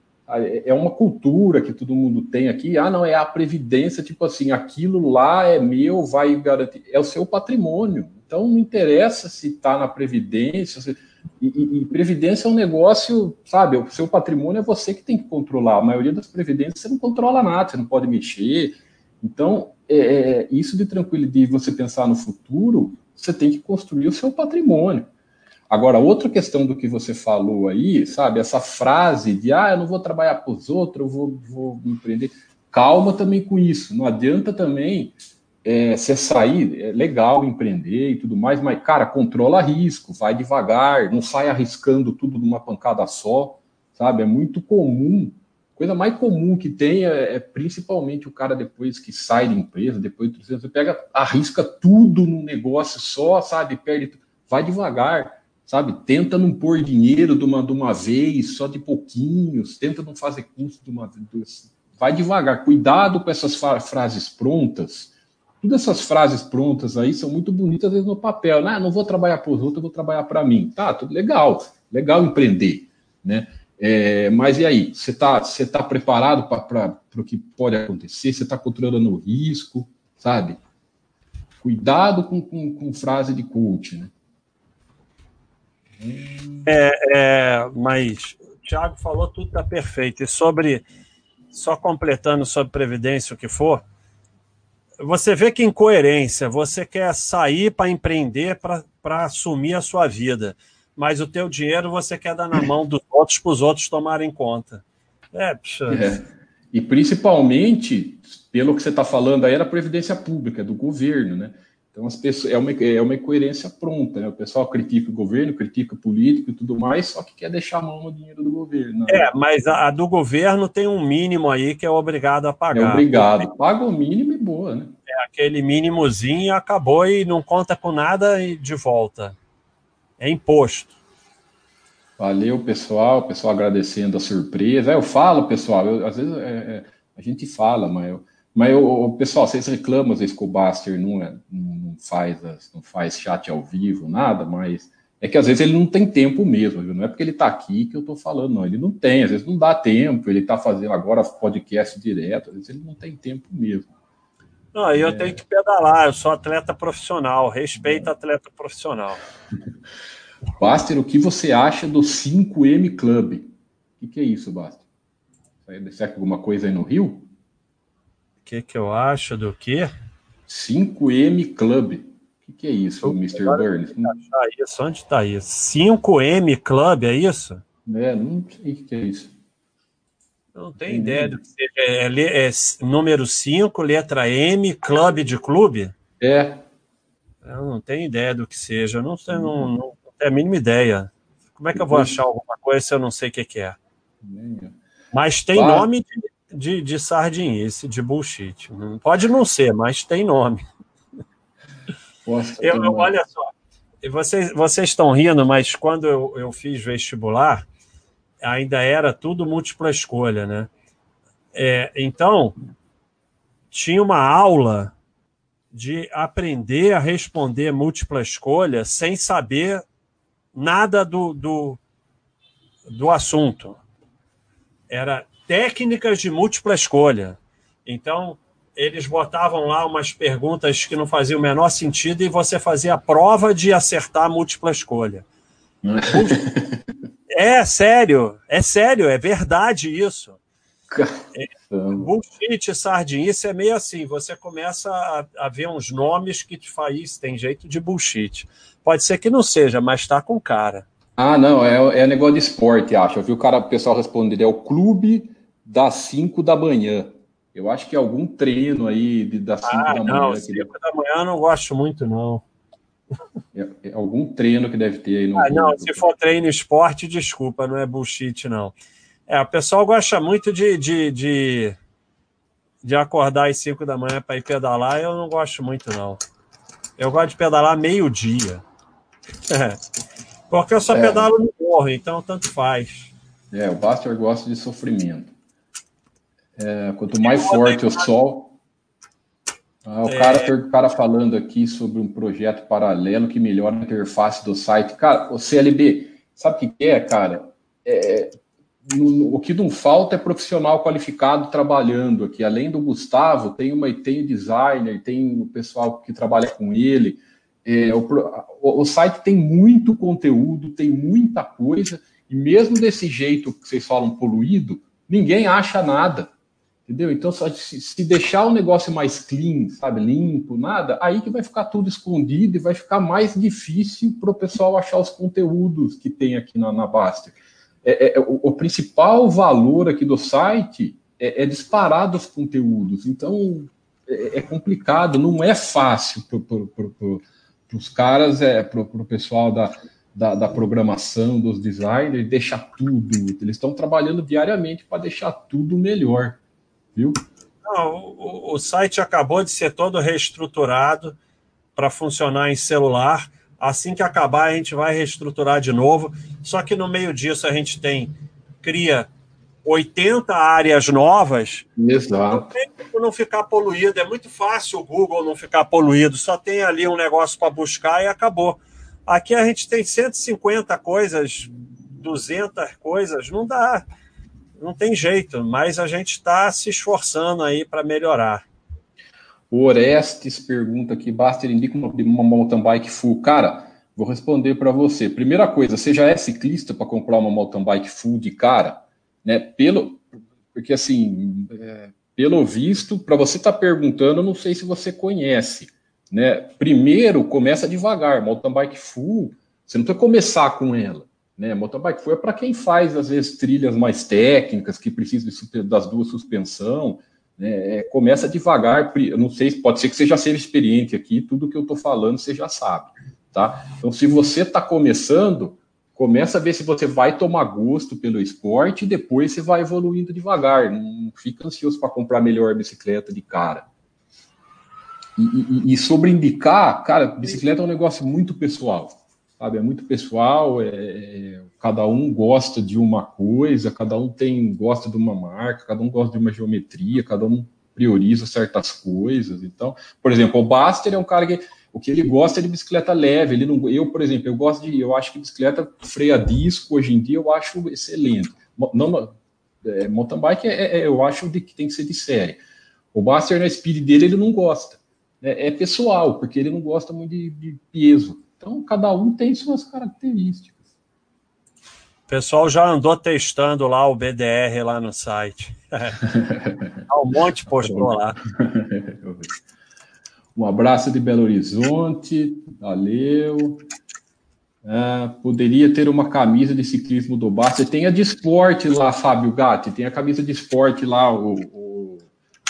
É uma cultura que todo mundo tem aqui. Ah, não, é a previdência, tipo assim, aquilo lá é meu, vai garantir. É o seu patrimônio. Então não interessa se está na previdência. Se e, e, e, previdência é um negócio, sabe? O seu patrimônio é você que tem que controlar. A maioria das previdências você não controla nada, você não pode mexer. Então, é, é, isso de tranquilidade, de você pensar no futuro, você tem que construir o seu patrimônio. Agora, outra questão do que você falou aí, sabe? Essa frase de, ah, eu não vou trabalhar para os outros, eu vou, vou empreender. Calma também com isso. Não adianta também é, você sair, é legal empreender e tudo mais, mas, cara, controla risco, vai devagar, não sai arriscando tudo numa pancada só, sabe? É muito comum. Coisa mais comum que tem é, é principalmente o cara depois que sai da empresa, depois de você pega, arrisca tudo num negócio só, sabe? Perde, vai devagar, sabe? Tenta não pôr dinheiro de uma, de uma vez, só de pouquinhos, tenta não fazer custo de uma vez. Vai devagar, cuidado com essas frases prontas Todas essas frases prontas aí são muito bonitas, às vezes, no papel. Né? Ah, não vou trabalhar para os outros, eu vou trabalhar para mim. Tá, tudo legal. Legal empreender, né? É, mas e aí? Você está você tá preparado para o que pode acontecer? Você está controlando o risco, sabe? Cuidado com, com, com frase de coach, né? É, é, mas o Thiago falou tudo está perfeito. E sobre, só completando sobre Previdência, o que for, você vê que incoerência, você quer sair para empreender, para assumir a sua vida, mas o teu dinheiro você quer dar na mão dos outros para os outros tomarem conta. É, puxa. É. E principalmente, pelo que você está falando aí, era a Previdência Pública, do governo, né? Então, as pessoas, é, uma, é uma incoerência pronta, né? O pessoal critica o governo, critica o político e tudo mais, só que quer deixar a mão no dinheiro do governo. Né? É, mas a, a, do governo tem um mínimo aí que é obrigado a pagar. É obrigado. Paga o mínimo e boa, né? É aquele mínimozinho acabou e não conta com nada e de volta. É imposto. Valeu, pessoal. Pessoal agradecendo a surpresa. Eu falo, pessoal, eu, às vezes é, é, a gente fala, mas eu mas o pessoal, vocês reclamam às vezes que o Baster não, é, não, faz, não faz chat ao vivo, nada, mas é que às vezes ele não tem tempo mesmo, viu? não é porque ele está aqui que eu estou falando, não. Ele não tem, às vezes não dá tempo, ele está fazendo agora podcast direto, às vezes ele não tem tempo mesmo. Não, eu é... tenho que pedalar, eu sou atleta profissional, respeito é. atleta profissional. Baster, o que você acha do 5M Club? O que, que é isso, Baster? Será que alguma coisa aí no Rio? Que, que eu acho do quê? 5M Club. O que, que é isso, eu, Mr. Burns? Isso, onde está isso? 5M Club, é isso? É, não sei o que, que é isso. Não tenho Tem ideia do que seja. É, é, é, número 5, letra M, clube de clube? É. Eu não tenho ideia do que seja. Eu não, sei, não, não, não tenho a mínima ideia. Como é que eu vou achar alguma coisa se eu não sei o que, que é? Mas tem nome de, de, de sardinice, de bullshit. Pode não ser, mas tem nome. Nossa, eu, eu, olha só, vocês, vocês estão rindo, mas quando eu, eu fiz vestibular, ainda era tudo múltipla escolha, né? É, então, tinha uma aula de aprender a responder múltipla escolha sem saber nada do, do, do assunto. Era técnicas de múltipla escolha. Então, eles botavam lá umas perguntas que não faziam o menor sentido e você fazia a prova de acertar a múltipla escolha. é sério, é sério, é verdade isso. É, bullshit, sardinice é meio assim, você começa a, a, ver uns nomes que te faz, tem jeito de bullshit. Pode ser que não seja, mas está com cara. Ah, não, é, é negócio de esporte, acho. Eu vi o cara, o pessoal responder, é o clube das 5 da manhã. Eu acho que é algum treino aí de, das 5 ah, da manhã. Não, 5 da manhã eu não gosto muito, não. É, é algum treino que deve ter aí no. Ah, não, se for treino esporte, desculpa, não é bullshit, não. É, o pessoal gosta muito de, de, de, de acordar às 5 da manhã para ir pedalar, eu não gosto muito, não. Eu gosto de pedalar meio-dia. É. Porque eu só é. pedalo no morro, então tanto faz. É, o Buster gosta de sofrimento. É, quanto mais forte o sol. Ah, o, é... cara, o cara falando aqui sobre um projeto paralelo que melhora a interface do site. Cara, o CLB, sabe o que é, cara? É, no, o que não falta é profissional qualificado trabalhando aqui. Além do Gustavo, tem uma tem designer, tem o pessoal que trabalha com ele. É, o, o, o, site tem muito conteúdo, tem muita coisa, e mesmo desse jeito que vocês falam poluído, ninguém acha nada. Entendeu? Então, se, deixar o negócio mais clean, sabe, limpo, nada, aí que vai ficar tudo escondido e vai ficar mais difícil para o pessoal achar os conteúdos que tem aqui na, na Baster. É, é, o, o, principal valor aqui do site é, é disparar dos conteúdos. Então, é, é complicado, não é fácil para os caras, é, para o pessoal da, da, da, programação, dos designers, deixar tudo. Eles estão trabalhando diariamente para deixar tudo melhor viu? Não, o, o site acabou de ser todo reestruturado para funcionar em celular. Assim que acabar, a gente vai reestruturar de novo. Só que no meio disso a gente tem cria 80 áreas novas. Exato. Não não ficar poluído. É muito fácil o Google não ficar poluído. Só tem ali um negócio para buscar e acabou. Aqui a gente tem 150 coisas, 200 coisas. Não dá. Não tem jeito. Mas a gente está se esforçando aí para melhorar. O Orestes pergunta aqui: basta ele indica uma, uma mountain bike full. Cara, vou responder para você. Primeira coisa, você já é ciclista para comprar uma mountain bike full de cara? Né? Pelo, porque assim, é, pelo visto, para você estar tá perguntando, não sei se você conhece. Né? Primeiro, começa devagar. Mountain bike full, você não precisa começar com ela. Né? Mountain bike full é para quem faz, às vezes, trilhas mais técnicas, que precisa das duas suspensão é, começa devagar, não sei, pode ser que você já seja experiente aqui, tudo que eu estou falando você já sabe, tá? Então, se você está começando, começa a ver se você vai tomar gosto pelo esporte e depois você vai evoluindo devagar, não fica ansioso para comprar melhor bicicleta de cara. E, e, e sobre indicar, cara, bicicleta é um negócio muito pessoal sabe? É muito pessoal, é, é, cada um gosta de uma coisa, cada um tem gosta de uma marca, cada um gosta de uma geometria, cada um prioriza certas coisas. Então, por exemplo, o Baster é um cara que o que ele gosta é de bicicleta leve. Ele não, eu, por exemplo, eu gosto de, eu acho que bicicleta freia disco hoje em dia eu acho excelente. Não, é, mountain bike é, é, eu acho de, que tem que ser de série. O Baster na speed dele ele não gosta. É, é pessoal, porque ele não gosta muito de, de peso. Então, cada um tem suas características. O pessoal já andou testando lá o BDR lá no site. um monte postou lá. Um abraço de Belo Horizonte, valeu. É, poderia ter uma camisa de ciclismo do Bar. Você tem a de esporte lá, Fábio Gatti, tem a camisa de esporte lá, o, o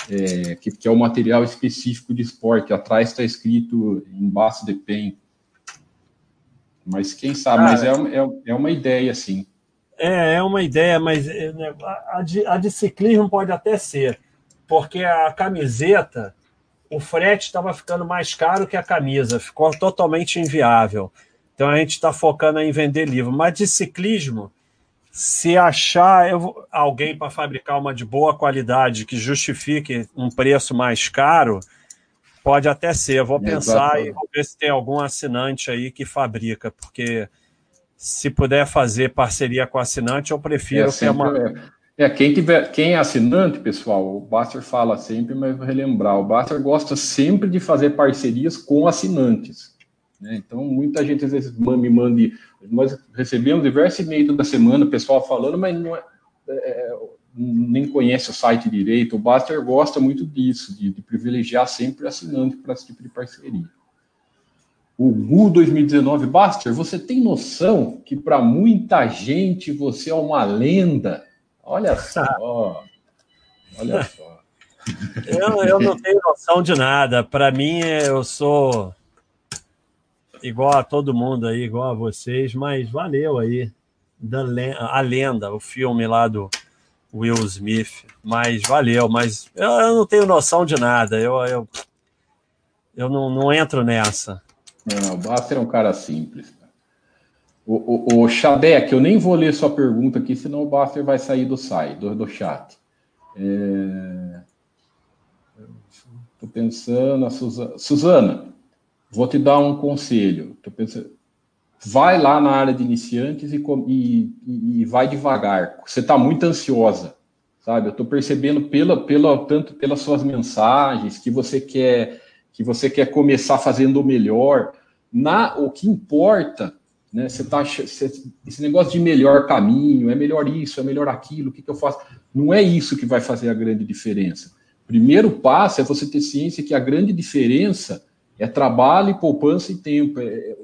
é, que, que, é o material específico de esporte. Atrás está escrito embaixo de PEN. Mas quem sabe, mas é, é, é uma ideia, sim. É, é uma ideia, mas é, né, a de, a de ciclismo pode até ser, porque a camiseta, o frete estava ficando mais caro que a camisa, ficou totalmente inviável. Então a gente está focando em vender livro. Mas de ciclismo, se achar alguém para fabricar uma de boa qualidade que justifique um preço mais caro, Pode até ser. Vou pensar e vou ver se tem algum assinante aí que fabrica, porque se puder fazer parceria com assinante, eu prefiro é, ter uma. É. é, quem, tiver, quem é assinante, pessoal, o Baster fala sempre, mas vou relembrar: o Baster gosta sempre de fazer parcerias com assinantes. Né? Então, muita gente às vezes me manda. Nós recebemos diversos e-mails da semana, o pessoal falando, mas não é, é nem conhece o site direito. O Baster gosta muito disso, de, de privilegiar sempre assinante para esse tipo de parceria. O GU 2019, Baster, você tem noção que para muita gente você é uma lenda? Olha só, olha só. Eu, eu não tenho noção de nada. Para mim, eu sou igual a todo mundo aí, igual a vocês, mas valeu aí. Da, a lenda, o filme lá do Will Smith, mas valeu, mas eu, eu não tenho noção de nada, eu, eu, eu não, não entro nessa. Não, o Baster é um cara simples. O, o, o eu nem vou ler sua pergunta aqui, senão o Baster vai sair do site, do, do chat. Estou é... pensando, a Suzana. Suzana, vou te dar um conselho. Tô pensando, vai lá na área de iniciantes e, e, e vai devagar. Você está muito ansiosa, sabe? Eu estou percebendo pela, pela, tanto pelas suas mensagens que você quer que você quer começar fazendo o melhor. Na o que importa, né? Você tá esse negócio de melhor caminho, é melhor isso, é melhor aquilo, o que, que eu faço? Não é isso que vai fazer a grande diferença. Primeiro passo é você ter ciência que a grande diferença é trabalho, poupança e tempo. É,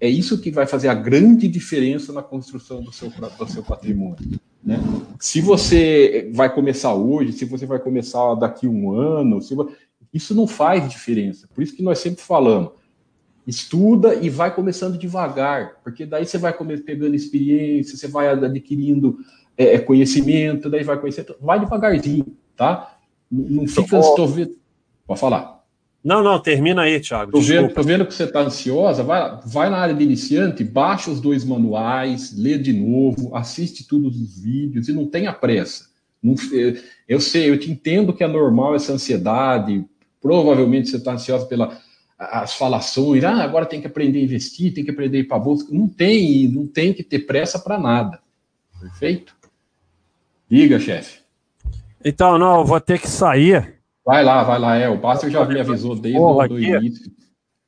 é isso que vai fazer a grande diferença na construção do seu, do seu patrimônio. Né? Se você vai começar hoje, se você vai começar daqui a um ano, se, isso não faz diferença. Por isso que nós sempre falamos, estuda e vai começando devagar, porque daí você vai pegando experiência, você vai adquirindo é, é conhecimento, daí vai conhecendo, vai devagarzinho, tá? Não, não fica... Estou vendo... Pode falar. Não, não, termina aí, Thiago. Tô vendo, tô vendo que você está ansiosa. Vai, vai na área de iniciante, baixa os dois manuais, lê de novo, assiste todos os vídeos e não tenha pressa. Não, eu sei, eu te entendo que é normal essa ansiedade, provavelmente você está ansioso pelas falações, ah, agora tem que aprender a investir, tem que aprender a ir para a bolsa. Não tem, não tem que ter pressa para nada. Perfeito? Diga, chefe. Então, não, eu vou ter que sair. Vai lá, vai lá. É, o Baster já me avisou desde o início.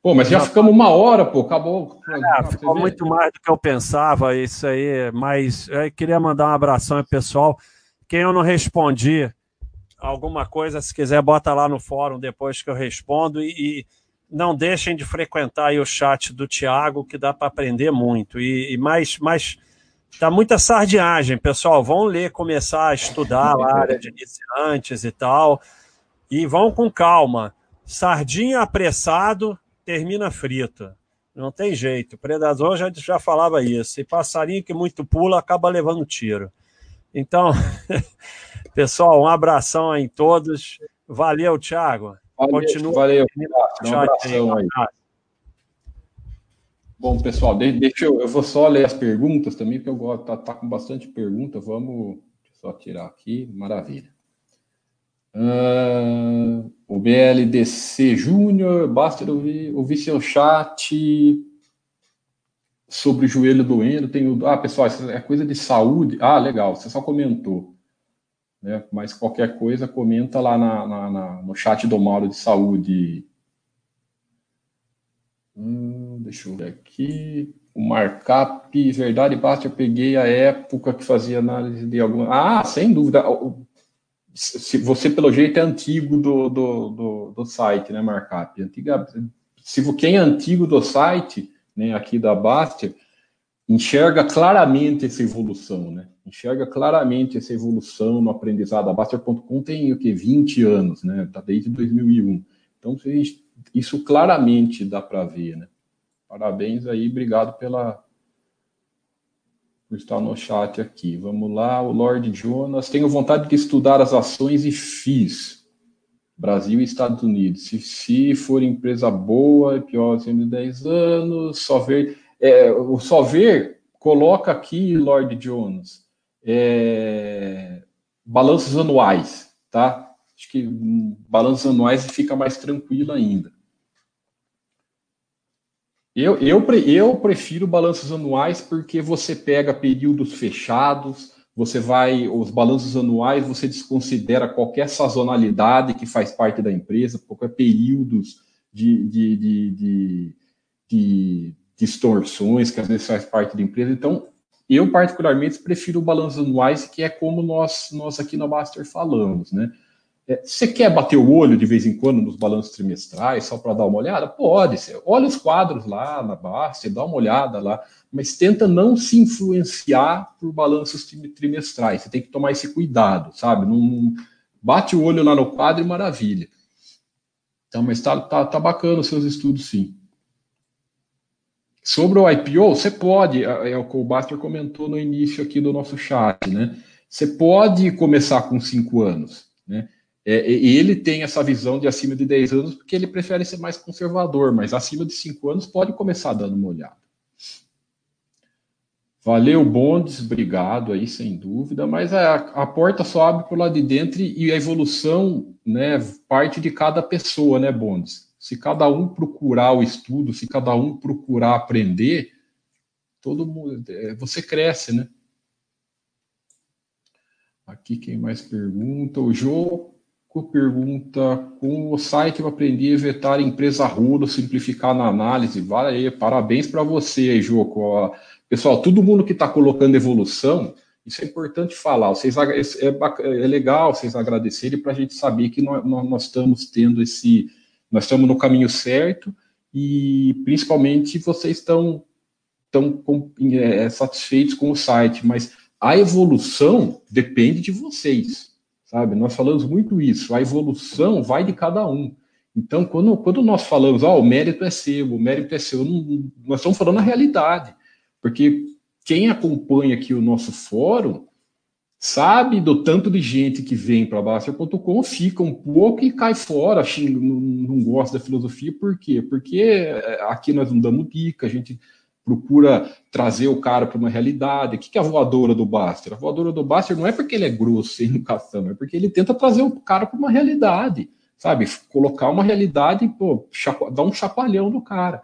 Pô, mas já, ficamos uma hora, pô, acabou. É, ficou muito mais do que eu pensava, isso aí. Mas eu queria mandar um abração ao pessoal. Quem eu não respondi alguma coisa, se quiser, bota lá no fórum depois que eu respondo. E, e não deixem de frequentar o chat do Tiago, que dá para aprender muito. E, e mais, mais Tá muita sardinhagem, pessoal. Vão ler, começar a estudar a área de iniciantes e tal. E vão com calma. Sardinha apressado termina frito. Não tem jeito. O predador já, já falava isso. E passarinho que muito pula acaba levando tiro. Então, pessoal, um abração em todos. Valeu, Thiago. Valeu, Continua. Valeu. Um abração aí. Bom, pessoal, deixa eu, eu vou só ler as perguntas também, porque eu gosto, tá, tá com bastante pergunta. Vamos só tirar aqui, maravilha. Uh, o BLDC Júnior, basta ouvir, ouvir seu chat sobre o joelho doendo. Tem o, ah, pessoal, isso é coisa de saúde. Ah, legal, você só comentou. Né? Mas qualquer coisa, comenta lá na, na, na no chat do Mauro de Saúde. Hum, deixa eu ver aqui. O markup, verdade, basta, eu peguei a época que fazia análise de alguma. Ah, sem dúvida. Se você, pelo jeito, é antigo do, do, do, do site, né, markup? Antiga, se quem é antigo do site, né, aqui da Bastia, enxerga claramente essa evolução, né? Enxerga claramente essa evolução no aprendizado. A Baster.com tem o que 20 anos, né? Tá desde 2001. Então, isso claramente dá para ver, né? Parabéns aí, obrigado pela estar no chat aqui. Vamos lá, o Lord Jonas. Tenho vontade de estudar as ações e fiz. Brasil e Estados Unidos. Se, se for empresa boa, pior sendo de 10 anos, só ver. É, o só ver coloca aqui, Lord Jonas, é, balanços anuais, tá? Acho que um, balanços anuais fica mais tranquilo ainda. Eu, eu, eu prefiro balanços anuais porque você pega períodos fechados, você vai, os balanços anuais, você desconsidera qualquer sazonalidade que faz parte da empresa, qualquer períodos de, de, de, de, de distorções que às vezes faz parte da empresa. Então, eu particularmente prefiro balanços anuais, que é como nós, nós aqui na Baster falamos, né? É, você quer bater o olho de vez em quando nos balanços trimestrais, só para dar uma olhada? Pode, você olha os quadros lá na base, dá uma olhada lá, mas tenta não se influenciar por balanços trimestrais. Você tem que tomar esse cuidado, sabe? Não, não bate o olho lá no quadro e maravilha. Então, mas tá, tá, tá bacana os seus estudos, sim. Sobre o IPO, você pode, é, o que o comentou no início aqui do nosso chat, né? Você pode começar com cinco anos, né? É, e ele tem essa visão de acima de 10 anos porque ele prefere ser mais conservador, mas acima de 5 anos pode começar dando uma olhada. Valeu, Bondes, obrigado aí, sem dúvida, mas a, a porta só abre por lá de dentro e a evolução né, parte de cada pessoa, né, Bondes? Se cada um procurar o estudo, se cada um procurar aprender, todo mundo, é, você cresce, né? Aqui quem mais pergunta? O Jô pergunta: com o site eu aprendi a vetar empresa ruda, simplificar na análise. Vale aí, parabéns para você aí. Pessoal, todo mundo que está colocando evolução, isso é importante falar. Vocês, é, é, legal vocês agradecerem para a gente saber que nós, nós estamos tendo esse. Nós estamos no caminho certo e principalmente vocês estão, estão é, satisfeitos com o site, mas a evolução depende de vocês sabe? Nós falamos muito isso. A evolução vai de cada um. Então, quando, quando nós falamos, oh, o mérito é seu, o mérito é seu, não, nós estamos falando a realidade. Porque quem acompanha aqui o nosso fórum sabe do tanto de gente que vem para Baster.com, fica um pouco e cai fora, xinga, não, não gosta da filosofia. Por quê? Porque é, aqui nós não damos dica, a gente procura trazer o cara para uma realidade. O que é a voadora do Baster? A voadora do Baster não é porque ele é grosso sem educação, é porque ele tenta trazer o cara para uma realidade, sabe? Colocar uma realidade, pô, dar um chapalhão no cara,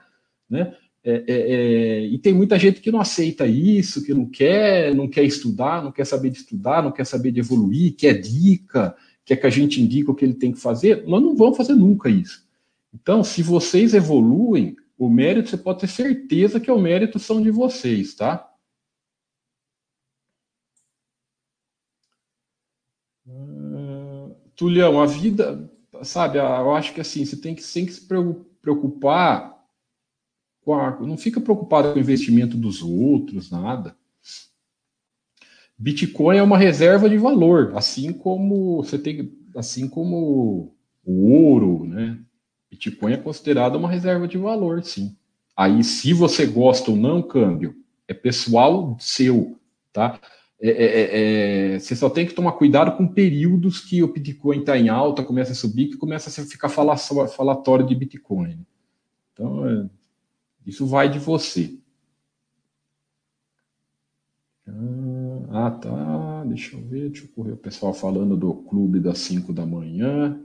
né? É, é, é, e tem muita gente que não aceita isso, que não quer, não quer estudar, não quer saber de estudar, não quer saber de evoluir, quer dica, quer que a gente indique o que ele tem que fazer. Nós não vamos fazer nunca isso. Então, se vocês evoluem, o mérito você pode ter certeza que o mérito são de vocês, tá? Uh, Tulião, a vida, sabe, eu acho que assim, você tem que sempre se preocupar a, não fica preocupado com o investimento dos outros, nada. Bitcoin é uma reserva de valor, assim como você tem, assim como o ouro, né? Bitcoin é considerado uma reserva de valor, sim. Aí, se você gosta ou não, câmbio, é pessoal seu, tá? É, é, é, é você só tem que tomar cuidado com períodos que o Bitcoin está em alta, começa a subir, que começa a ficar falatório de Bitcoin. Então, é, isso vai de você. Ah, tá. Deixa eu ver. Deixa eu correr o pessoal falando do clube das 5 da manhã.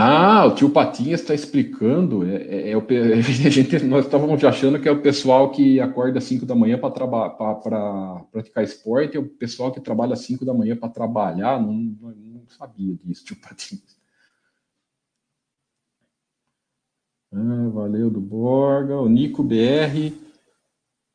Ah, o tio Patinhas está explicando. É, é, é o, a gente, nós estávamos achando que é o pessoal que acorda às 5 da manhã para praticar esporte, é o pessoal que trabalha às 5 da manhã para trabalhar. Não, não, não sabia disso, tio Patinhas. Ah, valeu do Borga, o Nico BR.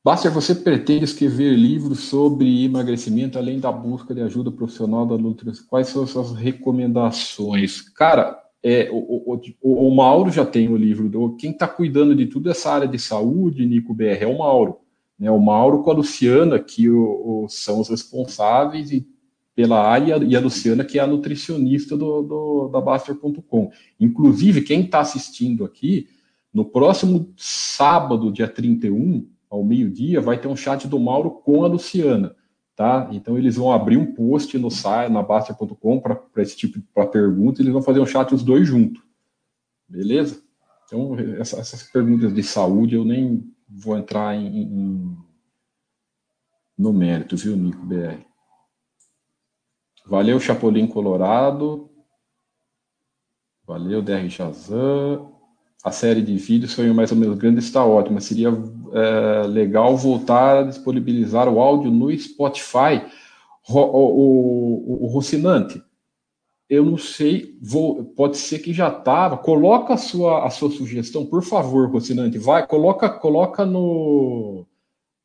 Basta você pretende escrever livros sobre emagrecimento, além da busca de ajuda profissional da nutrição. Quais são as suas recomendações? Cara, é, o, o, o, Mauro já tem o livro. Do, quem está cuidando de tudo essa área de saúde, Nico BR, é o Mauro. Né? O Mauro com a Luciana, que o, são os responsáveis e pela área e a Luciana, que é a nutricionista do, do da Baster.com. Inclusive, quem está assistindo aqui, no próximo sábado, dia 31, ao meio-dia, vai ter um chat do Mauro com a Luciana. Tá? Então eles vão abrir um post no site, na Baster.com, para esse tipo de pergunta, e eles vão fazer um chat os dois juntos. Beleza? Então, essa, essas perguntas de saúde eu nem vou entrar em, em no mérito, viu, Nico BR? Valeu, Chapolin Colorado. Valeu, DR Shazam. A série de vídeos Sonho Mais ou Menos Grande está ótima. Seria é, legal voltar a disponibilizar o áudio no Spotify. O, o, o, o Rocinante, eu não sei, vou, pode ser que já estava. Coloca a sua, a sua sugestão, por favor, Rocinante. Vai, coloca, coloca no,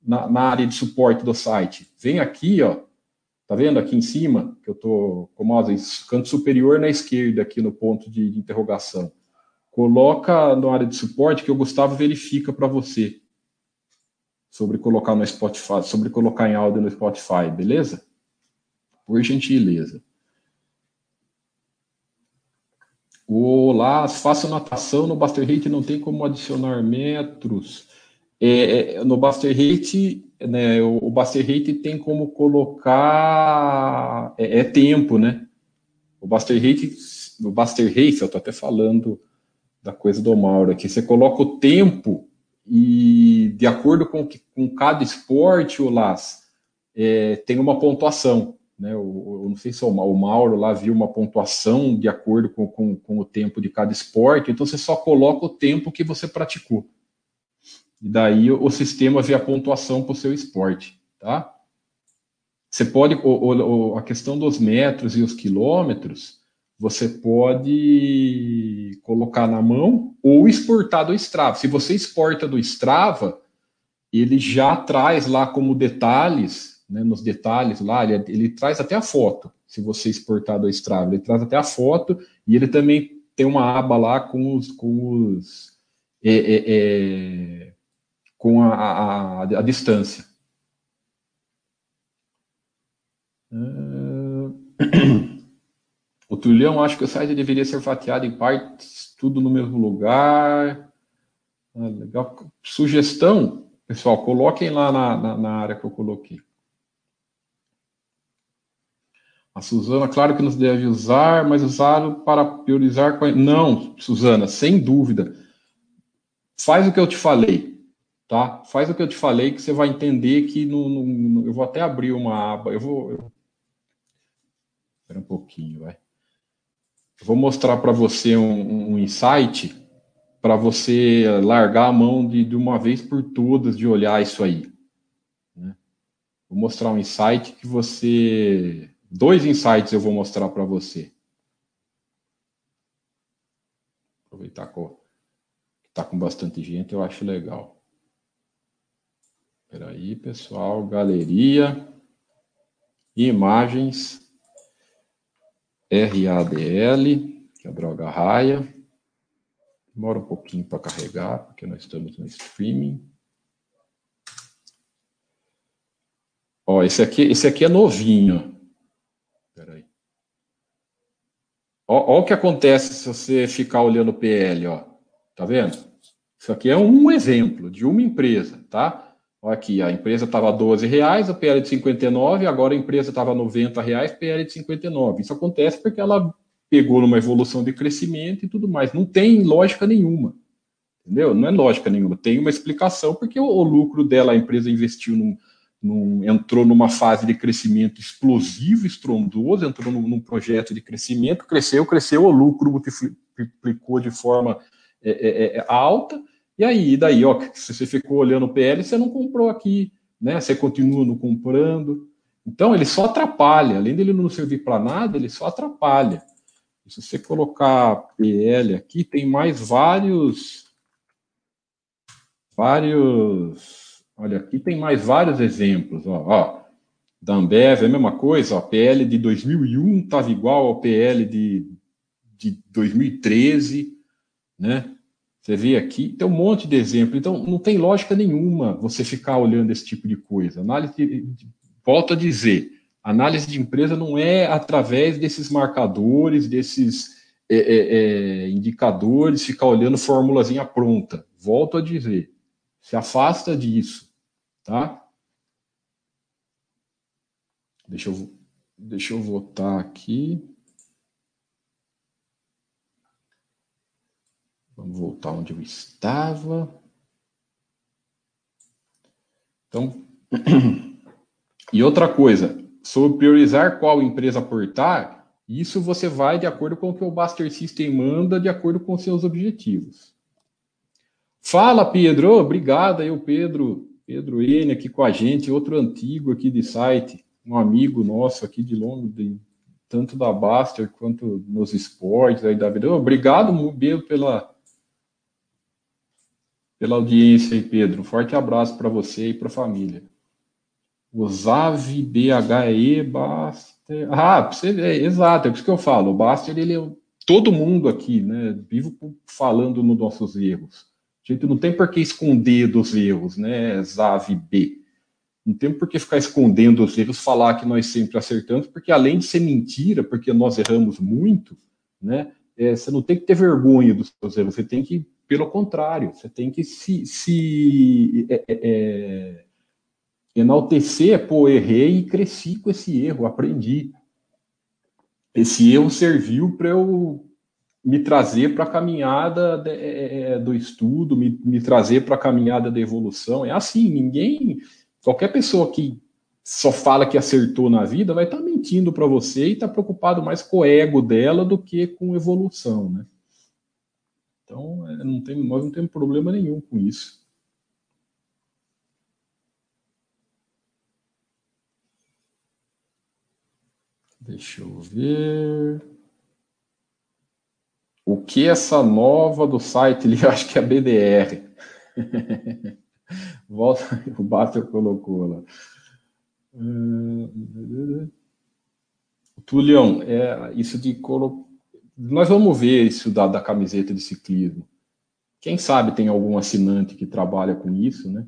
na, na área de suporte do site. Vem aqui, ó Tá vendo aqui em cima, que eu tô com o mouse canto superior na esquerda, aqui no ponto de, de interrogação. Coloca na área de suporte que o Gustavo verifica para você sobre colocar no Spotify, sobre colocar em áudio no Spotify, beleza? Por gentileza. Olá, faço natação no Buster Rate, não tem como adicionar metros. É, é, no Buster Rate, né, o, Buster Rate tem como colocar é, é, tempo, né? O Buster Rate, o Buster Rate, eu estou até falando da coisa do Mauro aqui, você coloca o tempo e de acordo com, que, com cada esporte, o Las, é, tem uma pontuação. Né? Eu, eu, não sei se o, o Mauro lá viu uma pontuação de acordo com, com, com o tempo de cada esporte, então você só coloca o tempo que você praticou. E daí o, sistema vê a pontuação para o seu esporte, tá? Você pode, o, a questão dos metros e os quilômetros, você pode colocar na mão ou exportar do Strava. Se você exporta do Strava, ele já traz lá como detalhes, né, nos detalhes lá, ele, ele, traz até a foto. Se você exportar do Strava, ele traz até a foto e ele também tem uma aba lá com os, com os é, é, é, com a, a, a distância. O Tulhão acho que o site deveria ser fatiado em partes, tudo no mesmo lugar. Ah, legal. Sugestão, pessoal, coloquem lá na, na, na, área que eu coloquei. A Suzana, claro que nos deve usar, mas usá-lo para priorizar. Não, Suzana, sem dúvida. Faz o que eu te falei, tá? Faz o que eu te falei que você vai entender que no, no eu vou até abrir uma aba. Eu vou. Eu... Espera um pouquinho, vai. Vou mostrar para você um, um insight para você largar a mão de, de uma vez por todas de olhar isso aí. Né? Vou mostrar um insight que você Dois insights eu vou mostrar para você. Aproveitar que está com bastante gente, eu acho legal. Espera aí, pessoal. Galeria. Imagens. RADL, que é a droga raia. Demora um pouquinho para carregar, porque nós estamos no streaming. Ó, esse aqui, esse aqui é novinho. Olha o que acontece se você ficar olhando o PL, ó. Tá vendo? Isso aqui é um exemplo de uma empresa, tá? Olha aqui, a empresa estava 12 reais, a PL de 59, agora a empresa estava 90 reais, PL de 59. Isso acontece porque ela pegou numa evolução de crescimento e tudo mais. Não tem lógica nenhuma. Entendeu? Não é lógica nenhuma. Tem uma explicação porque o, o lucro dela, a empresa investiu num, num, entrou numa fase de crescimento explosivo, estrondoso, entrou num, num, projeto de crescimento, cresceu, cresceu, o lucro multiplicou de forma é, é, é, alta, e aí, daí, ó, se você ficou olhando o PL, você não comprou aqui, né? Você continua não comprando. Então, ele só atrapalha, além dele não servir para nada, ele só atrapalha. Se você colocar PL aqui, tem mais vários vários Olha, aqui tem mais vários exemplos. Ó, ó, da Ambev é a mesma coisa. Ó, PL de 2001 estava igual ao PL de, de 2013, né? Você vê aqui, tem um monte de exemplo. Então, não tem lógica nenhuma você ficar olhando esse tipo de coisa. Análise, volto a dizer, análise de empresa não é através desses marcadores, desses é, é, é, indicadores, ficar olhando formulazinha pronta. Volto a dizer, se afasta disso tá? Deixa eu, deixa eu voltar aqui. Vamos voltar onde eu estava. Então, e outra coisa, sobre priorizar qual empresa aportar, isso você vai de acordo com o que o Buster System manda, de acordo com seus objetivos. Fala, Pedro. Obrigado aí, o Pedro Pedro N aqui com a gente, outro antigo aqui de site, um amigo nosso aqui de longo, de, tanto da Baster quanto nos esportes aí da vida. Obrigado, Mubelo, pela, pela audiência aí, Pedro. Um forte abraço para você e para a família. O Zavi BHE Baster. Ah, você, é, exato, é isso que eu falo. O Baster, ele é todo mundo aqui, né? Vivo falando nos nossos erros. A gente não tem por que esconder dos erros, né, Zav B. Não tem por que ficar escondendo os erros, falar que nós sempre acertamos, porque além de ser mentira, porque nós erramos muito, né, é, você não tem que ter vergonha dos seus erros, você tem que, pelo contrário, você tem que se, se é, é, é enaltecer, pô, errei e cresci com esse erro, aprendi. Esse erro serviu para eu me trazer para a caminhada de, é, é, do estudo, me, me trazer para a caminhada da evolução. É assim, ninguém, qualquer pessoa que só fala que acertou na vida vai estar tá mentindo para você e está preocupado mais com o ego dela do que com evolução, né? Então, é, não tem, nós não temos problema nenhum com isso. Deixa eu ver. O que essa nova do site ali, acho que é a BDR. Volta, o Baster colocou lá. Uh, Tulião, é, isso de colo... Nós vamos ver isso da, da camiseta de ciclismo. Quem sabe tem algum assinante que trabalha com isso, né?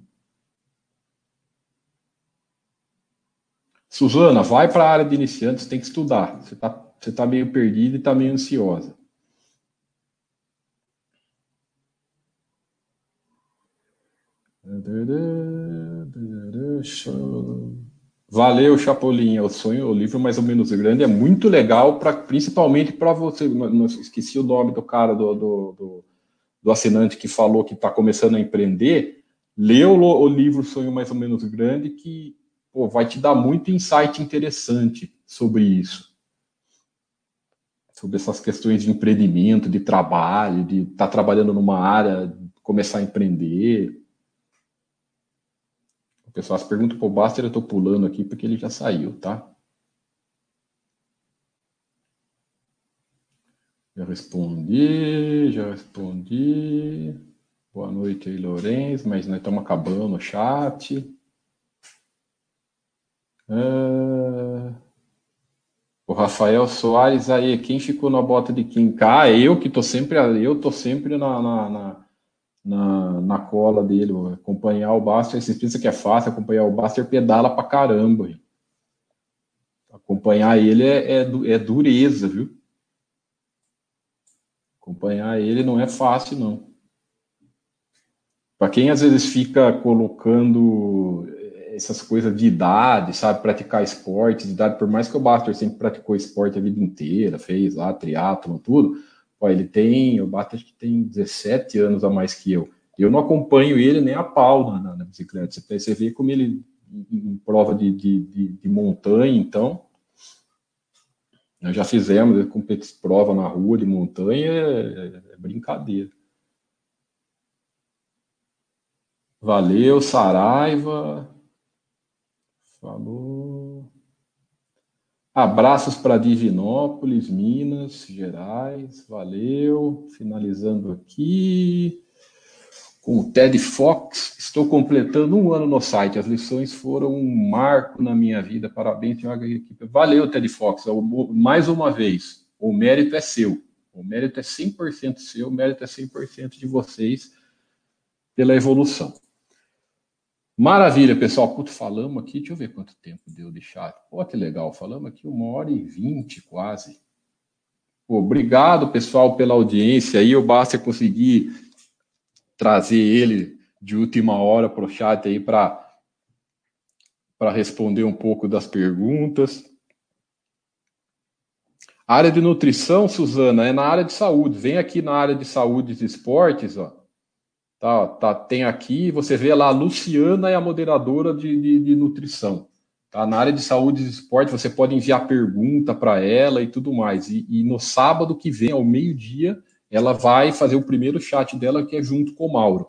Suzana, vai para a área de iniciantes, tem que estudar. Você está você tá meio perdido e está meio ansiosa. Valeu, Chapolin. O sonho, o livro mais ou menos grande é muito legal, pra, principalmente para você. Não, esqueci o nome do cara do, do, do, do assinante que falou que está começando a empreender. Lê o, o, livro Sonho Mais ou Menos Grande, que pô, vai te dar muito insight interessante sobre isso. Sobre essas questões de empreendimento, de trabalho, de estar tá trabalhando numa área, começar a empreender. O pessoal se pergunta pro Baster, eu estou pulando aqui porque ele já saiu, tá? Já respondi, já respondi. Boa noite aí, Lourenço, mas nós estamos acabando o chat. Uh... O Rafael Soares aí, quem ficou na bota de quem? Ah, eu que tô sempre, eu tô sempre na, na, na na, na cola dele, acompanhar o Baster, vocês pensam que é fácil acompanhar o Baster, pedala pra caramba. Acompanhar ele é, é, é dureza, viu? Acompanhar ele não é fácil, não. Para quem às vezes fica colocando essas coisas de idade, sabe, praticar esporte, de idade, por mais que o Baster sempre praticou esporte a vida inteira, fez lá triatlo, tudo, Ó, ele tem, o Bata acho que tem 17 anos a mais que eu. Eu não acompanho ele nem a pau na, na bicicleta. Você, você vê como ele em prova de, de, de, de montanha, então. Nós já fizemos prova na rua de montanha, é, é brincadeira. Valeu, Saraiva. Falou. Abraços para Divinópolis, Minas Gerais, valeu. Finalizando aqui com o Ted Fox. Estou completando um ano no site. As lições foram um marco na minha vida. Parabéns, equipe. Valeu, Ted Fox. Mais uma vez, o mérito é seu. O mérito é 100% seu, o mérito é 100% de vocês pela evolução. Maravilha, pessoal. Puto, falamos aqui, deixa eu ver quanto tempo deu de chat. Pô, que legal, falamos aqui uma hora e vinte quase. Pô, obrigado, pessoal, pela audiência aí. O basta conseguir trazer ele de última hora para o chat aí para responder um pouco das perguntas. área de nutrição, Suzana, é na área de saúde. Vem aqui na área de saúde e esportes, ó. Tá, tá, tem aqui, você vê lá, a Luciana é a moderadora de, de, de nutrição. Tá? Na área de saúde e esporte, você pode enviar pergunta para ela e tudo mais. E, e, no sábado que vem, ao meio-dia, ela vai fazer o primeiro chat dela, que é junto com o Mauro.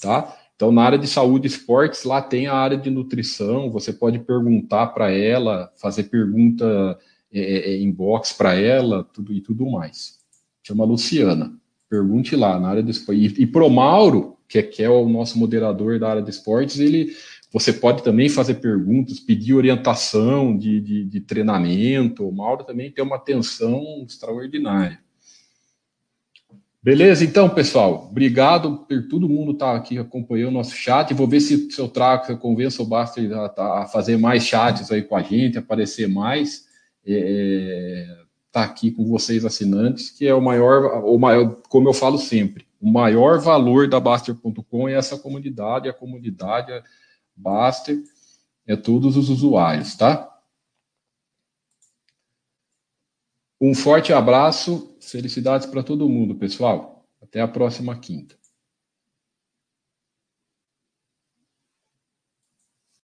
Tá? Então, na área de saúde e esportes, lá tem a área de nutrição, você pode perguntar para ela, fazer pergunta é, é, é inbox para ela, tudo e tudo mais. Chama Luciana. Pergunte lá na área do esporte. E, e pro Mauro, que é, que é o nosso moderador da área de esportes, ele você pode também fazer perguntas, pedir orientação de, de, de treinamento. O Mauro também tem uma atenção extraordinária. Beleza, então, pessoal, obrigado por todo mundo estar tá aqui acompanhando o nosso chat. Vou ver se, se eu trago, se eu convenço o Baster a, a, fazer mais chats aí com a gente, aparecer mais. É, estar tá aqui com vocês assinantes, que é o maior, o maior, como eu falo sempre, o maior valor da Baster.com é essa comunidade, a comunidade Baster, é todos os usuários, tá? Um forte abraço, felicidades para todo mundo, pessoal. Até a próxima quinta.